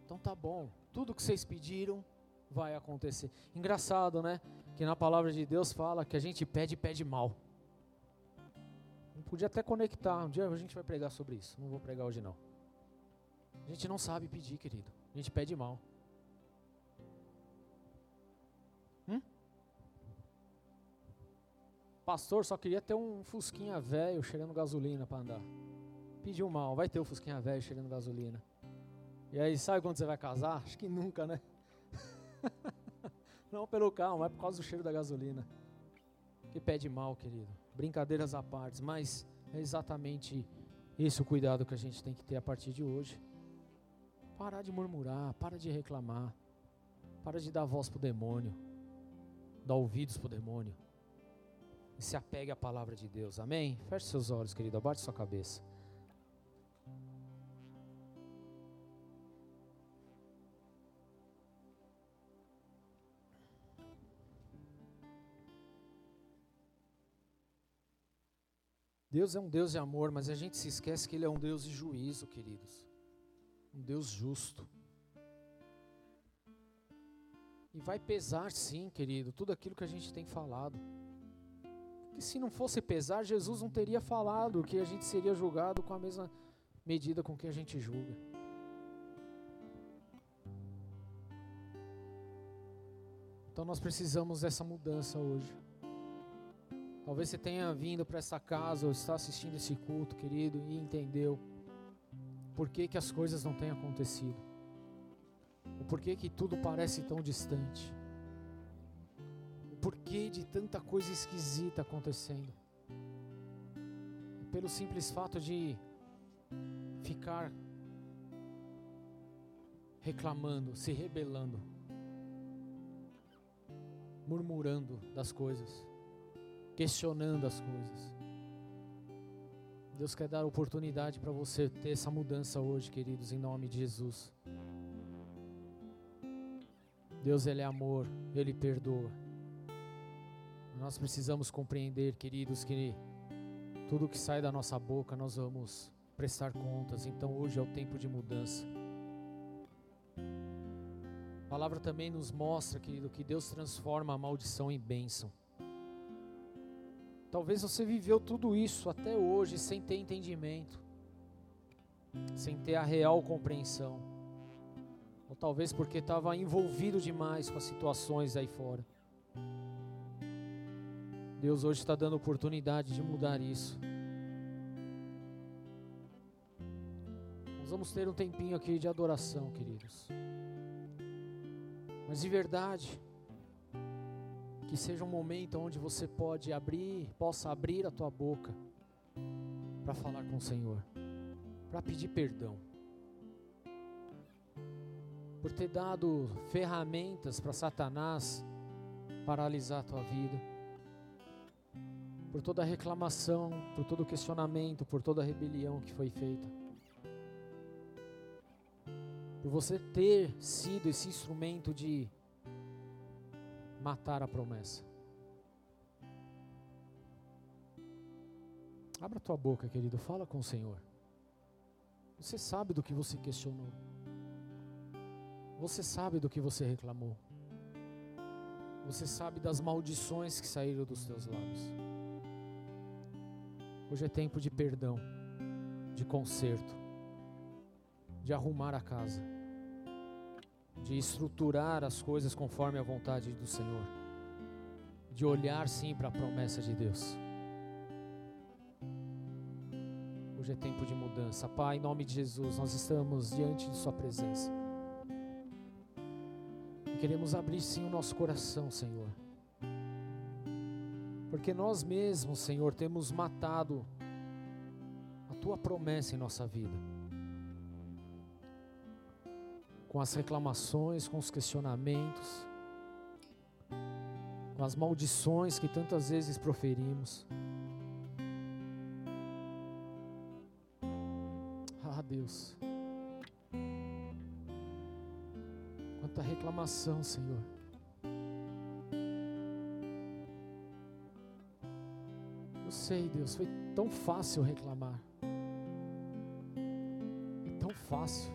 Então tá bom, tudo que vocês pediram vai acontecer. Engraçado, né? Que na palavra de Deus fala que a gente pede pede mal. Não podia até conectar. Um dia a gente vai pregar sobre isso. Não vou pregar hoje não. A gente não sabe pedir, querido. A gente pede mal. Pastor, só queria ter um Fusquinha velho cheirando gasolina para andar. Pediu mal, vai ter o um Fusquinha velho cheirando gasolina. E aí, sabe quando você vai casar? Acho que nunca, né? Não pelo carro, mas por causa do cheiro da gasolina. Que pede mal, querido. Brincadeiras à parte, mas é exatamente esse o cuidado que a gente tem que ter a partir de hoje. Parar de murmurar, para de reclamar, para de dar voz para o demônio, dar ouvidos para o demônio e se apegue à palavra de Deus. Amém? Feche seus olhos, querido. Abate sua cabeça. Deus é um Deus de amor, mas a gente se esquece que Ele é um Deus de juízo, queridos. Um Deus justo. E vai pesar, sim, querido, tudo aquilo que a gente tem falado que se não fosse pesar, Jesus não teria falado que a gente seria julgado com a mesma medida com que a gente julga. Então nós precisamos dessa mudança hoje. Talvez você tenha vindo para essa casa ou está assistindo esse culto, querido, e entendeu por que, que as coisas não têm acontecido. O porquê que tudo parece tão distante. Porquê de tanta coisa esquisita acontecendo. Pelo simples fato de ficar reclamando, se rebelando, murmurando das coisas, questionando as coisas. Deus quer dar oportunidade para você ter essa mudança hoje, queridos, em nome de Jesus. Deus, Ele é amor, Ele perdoa. Nós precisamos compreender, queridos, que tudo que sai da nossa boca nós vamos prestar contas. Então hoje é o tempo de mudança. A palavra também nos mostra, querido, que Deus transforma a maldição em bênção. Talvez você viveu tudo isso até hoje sem ter entendimento, sem ter a real compreensão, ou talvez porque estava envolvido demais com as situações aí fora. Deus hoje está dando oportunidade de mudar isso. Nós vamos ter um tempinho aqui de adoração, queridos. Mas de verdade, que seja um momento onde você pode abrir, possa abrir a tua boca para falar com o Senhor, para pedir perdão. Por ter dado ferramentas para Satanás paralisar a tua vida. Por toda reclamação, por todo questionamento, por toda rebelião que foi feita. Por você ter sido esse instrumento de matar a promessa. Abra tua boca, querido, fala com o Senhor. Você sabe do que você questionou. Você sabe do que você reclamou. Você sabe das maldições que saíram dos teus lábios. Hoje é tempo de perdão, de conserto, de arrumar a casa de estruturar as coisas conforme a vontade do Senhor, de olhar sim para a promessa de Deus. Hoje é tempo de mudança. Pai, em nome de Jesus, nós estamos diante de Sua presença. E queremos abrir sim o nosso coração, Senhor. Porque nós mesmos, Senhor, temos matado a Tua promessa em nossa vida com as reclamações, com os questionamentos, com as maldições que tantas vezes proferimos. Ah, Deus. Quanta reclamação, Senhor. Sei, Deus, foi tão fácil reclamar. É tão fácil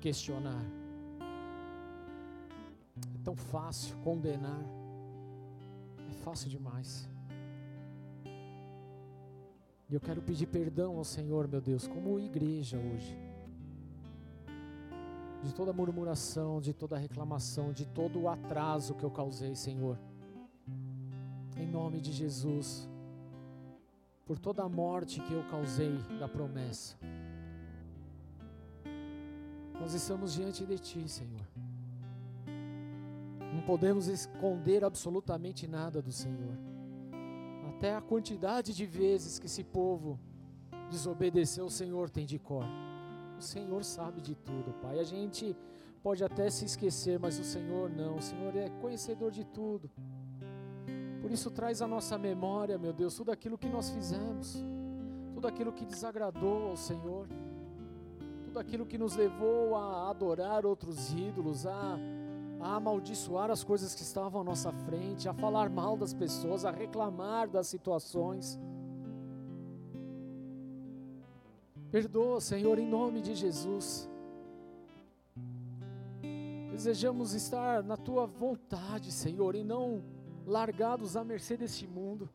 questionar. É tão fácil condenar. É fácil demais. E eu quero pedir perdão ao Senhor, meu Deus, como igreja hoje. De toda murmuração, de toda reclamação, de todo o atraso que eu causei, Senhor. Em nome de Jesus. Por toda a morte que eu causei da promessa. Nós estamos diante de Ti, Senhor. Não podemos esconder absolutamente nada do Senhor. Até a quantidade de vezes que esse povo desobedeceu, o Senhor tem de cor. O Senhor sabe de tudo, Pai. A gente pode até se esquecer, mas o Senhor não. O Senhor é conhecedor de tudo. Por isso, traz à nossa memória, meu Deus, tudo aquilo que nós fizemos, tudo aquilo que desagradou ao Senhor tudo aquilo que nos levou a adorar outros ídolos, a, a amaldiçoar as coisas que estavam à nossa frente, a falar mal das pessoas, a reclamar das situações. Perdoa, Senhor, em nome de Jesus. Desejamos estar na tua vontade, Senhor, e não largados à mercê deste mundo.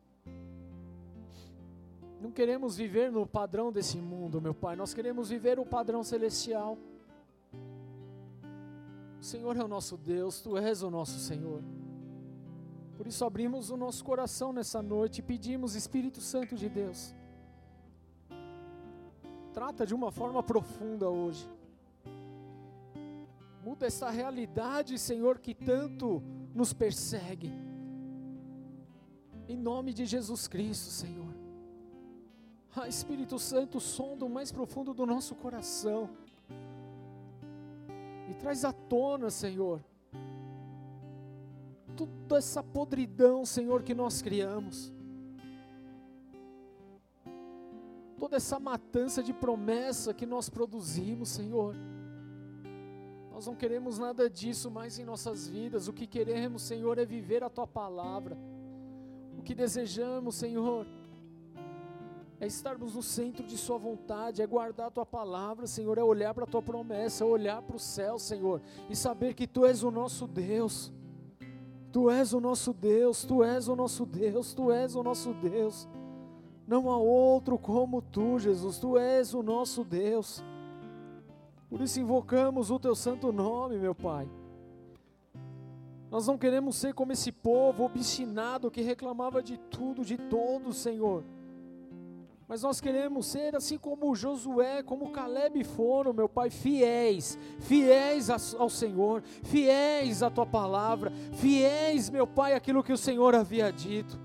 Não queremos viver no padrão desse mundo, meu Pai, nós queremos viver o padrão celestial. O Senhor é o nosso Deus, tu és o nosso Senhor. Por isso abrimos o nosso coração nessa noite e pedimos, Espírito Santo de Deus, trata de uma forma profunda hoje. Muda essa realidade, Senhor, que tanto nos persegue. Em nome de Jesus Cristo, Senhor. Ah, Espírito Santo, sonda o mais profundo do nosso coração. E traz à tona, Senhor, toda essa podridão, Senhor, que nós criamos. Toda essa matança de promessa que nós produzimos, Senhor. Nós não queremos nada disso mais em nossas vidas. O que queremos, Senhor, é viver a tua palavra. Que desejamos, Senhor, é estarmos no centro de Sua vontade, é guardar a Tua palavra, Senhor, é olhar para a Tua promessa, é olhar para o céu, Senhor, e saber que Tu és o nosso Deus. Tu és o nosso Deus, Tu és o nosso Deus, Tu és o nosso Deus. Não há outro como Tu, Jesus, Tu és o nosso Deus. Por isso invocamos o Teu santo nome, meu Pai. Nós não queremos ser como esse povo obstinado que reclamava de tudo, de todos, Senhor. Mas nós queremos ser assim como Josué, como Caleb foram, meu Pai, fiéis, fiéis ao Senhor, fiéis à tua palavra, fiéis, meu Pai, àquilo que o Senhor havia dito.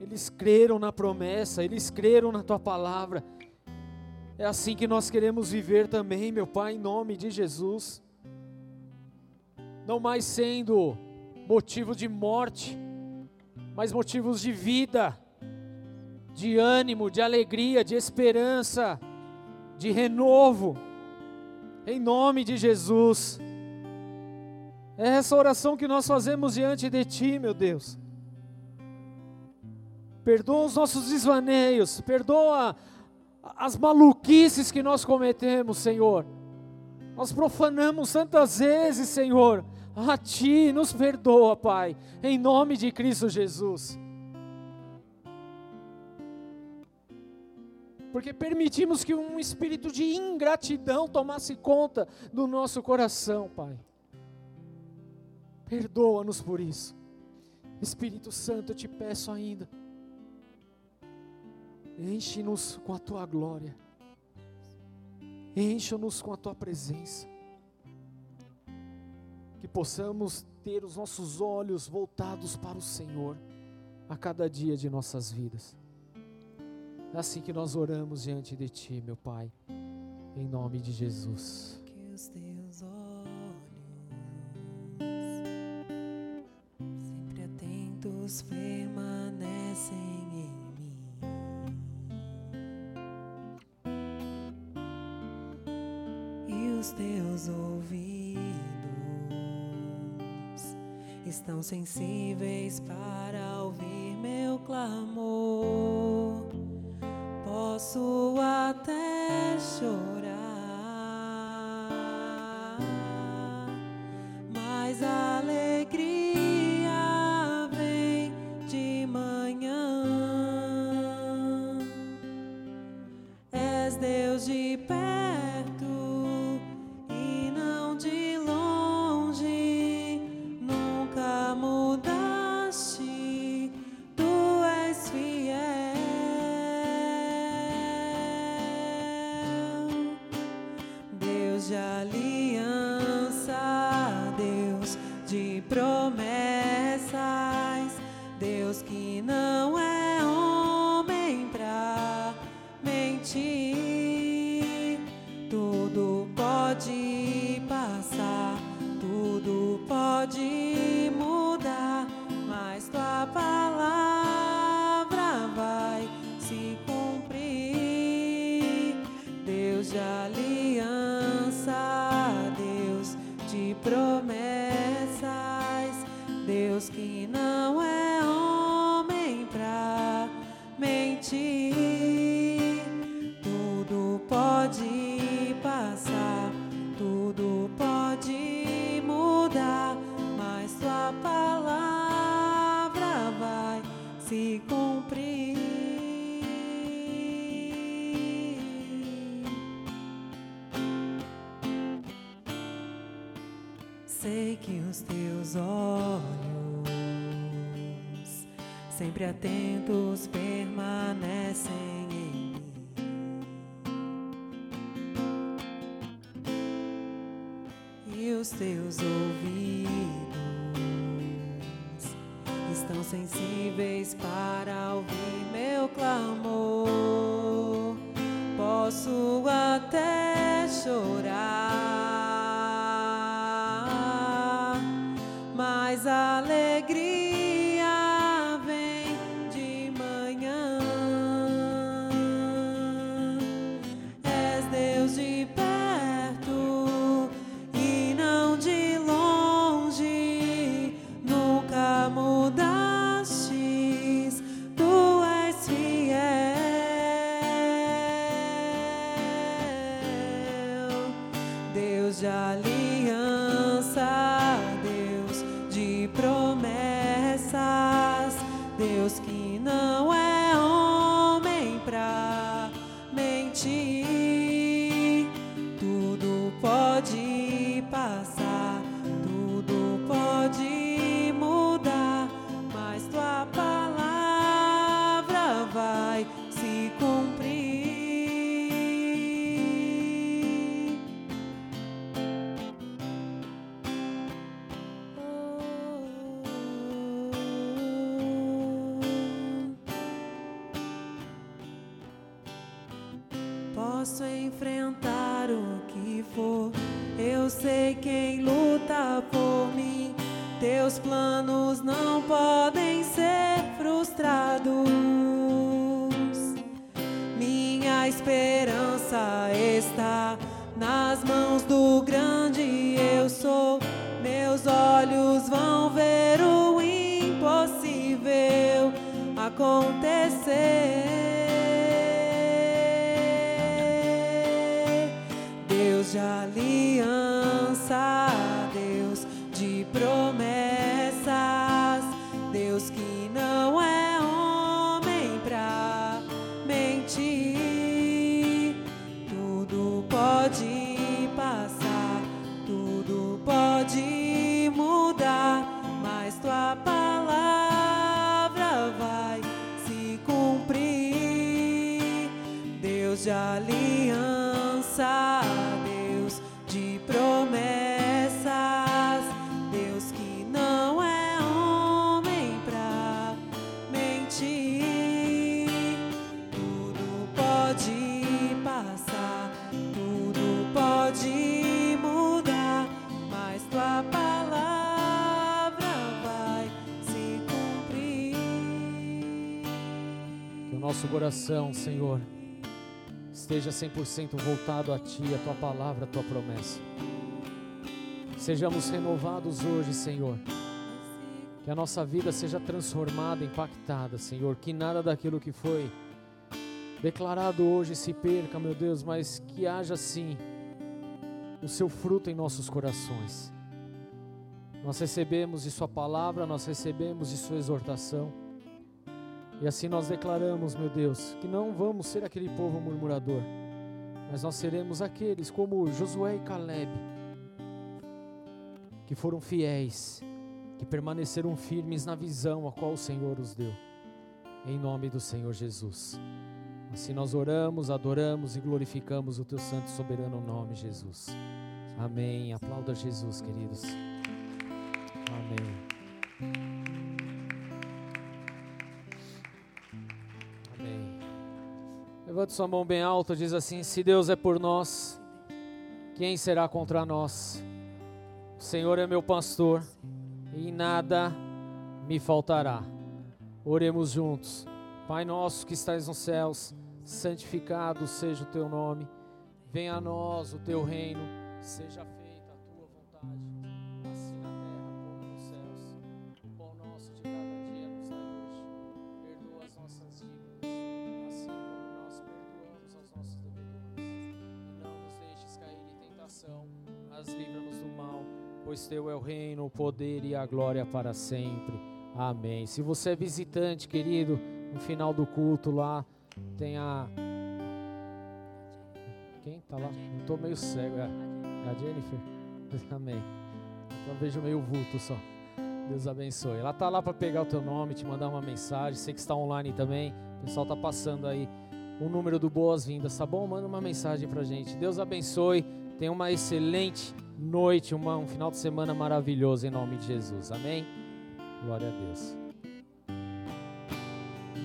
Eles creram na promessa, eles creram na tua palavra. É assim que nós queremos viver também, meu Pai, em nome de Jesus. Não mais sendo motivo de morte, mas motivos de vida de ânimo, de alegria, de esperança, de renovo, em nome de Jesus. É essa oração que nós fazemos diante de Ti, meu Deus. Perdoa os nossos desvaneios, perdoa as maluquices que nós cometemos, Senhor. Nós profanamos tantas vezes, Senhor, a Ti, nos perdoa, Pai, em nome de Cristo Jesus. porque permitimos que um espírito de ingratidão tomasse conta do nosso coração, Pai. Perdoa-nos por isso. Espírito Santo, eu te peço ainda, enche-nos com a tua glória, enche-nos com a tua presença, que possamos ter os nossos olhos voltados para o Senhor a cada dia de nossas vidas. É assim que nós oramos diante de Ti, meu Pai, em nome de Jesus. Que os teus olhos, sempre atentos, permanecem em mim. E os teus ouvidos estão sensíveis para ouvir meu clamor. Posso até chorar, aliança, Deus de promessas, Deus que não é homem pra mentir. Os teus olhos, sempre atentos, permanecem em mim. E os teus ouvidos estão sensíveis para ouvir meu clamor. Posso até chorar, coração, Senhor, esteja 100% voltado a Ti, a Tua palavra, a Tua promessa. Sejamos renovados hoje, Senhor. Que a nossa vida seja transformada, impactada, Senhor. Que nada daquilo que foi declarado hoje se perca, meu Deus, mas que haja sim o Seu fruto em nossos corações. Nós recebemos de Sua palavra, nós recebemos de Sua exortação. E assim nós declaramos, meu Deus, que não vamos ser aquele povo murmurador, mas nós seremos aqueles como Josué e Caleb, que foram fiéis, que permaneceram firmes na visão a qual o Senhor os deu. Em nome do Senhor Jesus. Assim nós oramos, adoramos e glorificamos o teu santo e soberano nome, Jesus. Amém. Aplauda Jesus, queridos. Amém. Levante sua mão bem alta, diz assim: Se Deus é por nós, quem será contra nós? O Senhor é meu pastor e nada me faltará. Oremos juntos. Pai nosso que estás nos céus, santificado seja o teu nome. Venha a nós o teu reino, seja feita teu é o reino, o poder e a glória para sempre. Amém. Se você é visitante, querido, no final do culto lá tem a. Quem tá lá? Estou tô meio cego. É a é Jennifer? Amém. Então vejo meio vulto só. Deus abençoe. Ela tá lá para pegar o teu nome, te mandar uma mensagem. Sei que está online também. O pessoal tá passando aí o número do Boas-Vindas, tá bom? Manda uma mensagem pra gente. Deus abençoe. Tenha uma excelente noite, uma, um final de semana maravilhoso em nome de Jesus. Amém? Glória a Deus.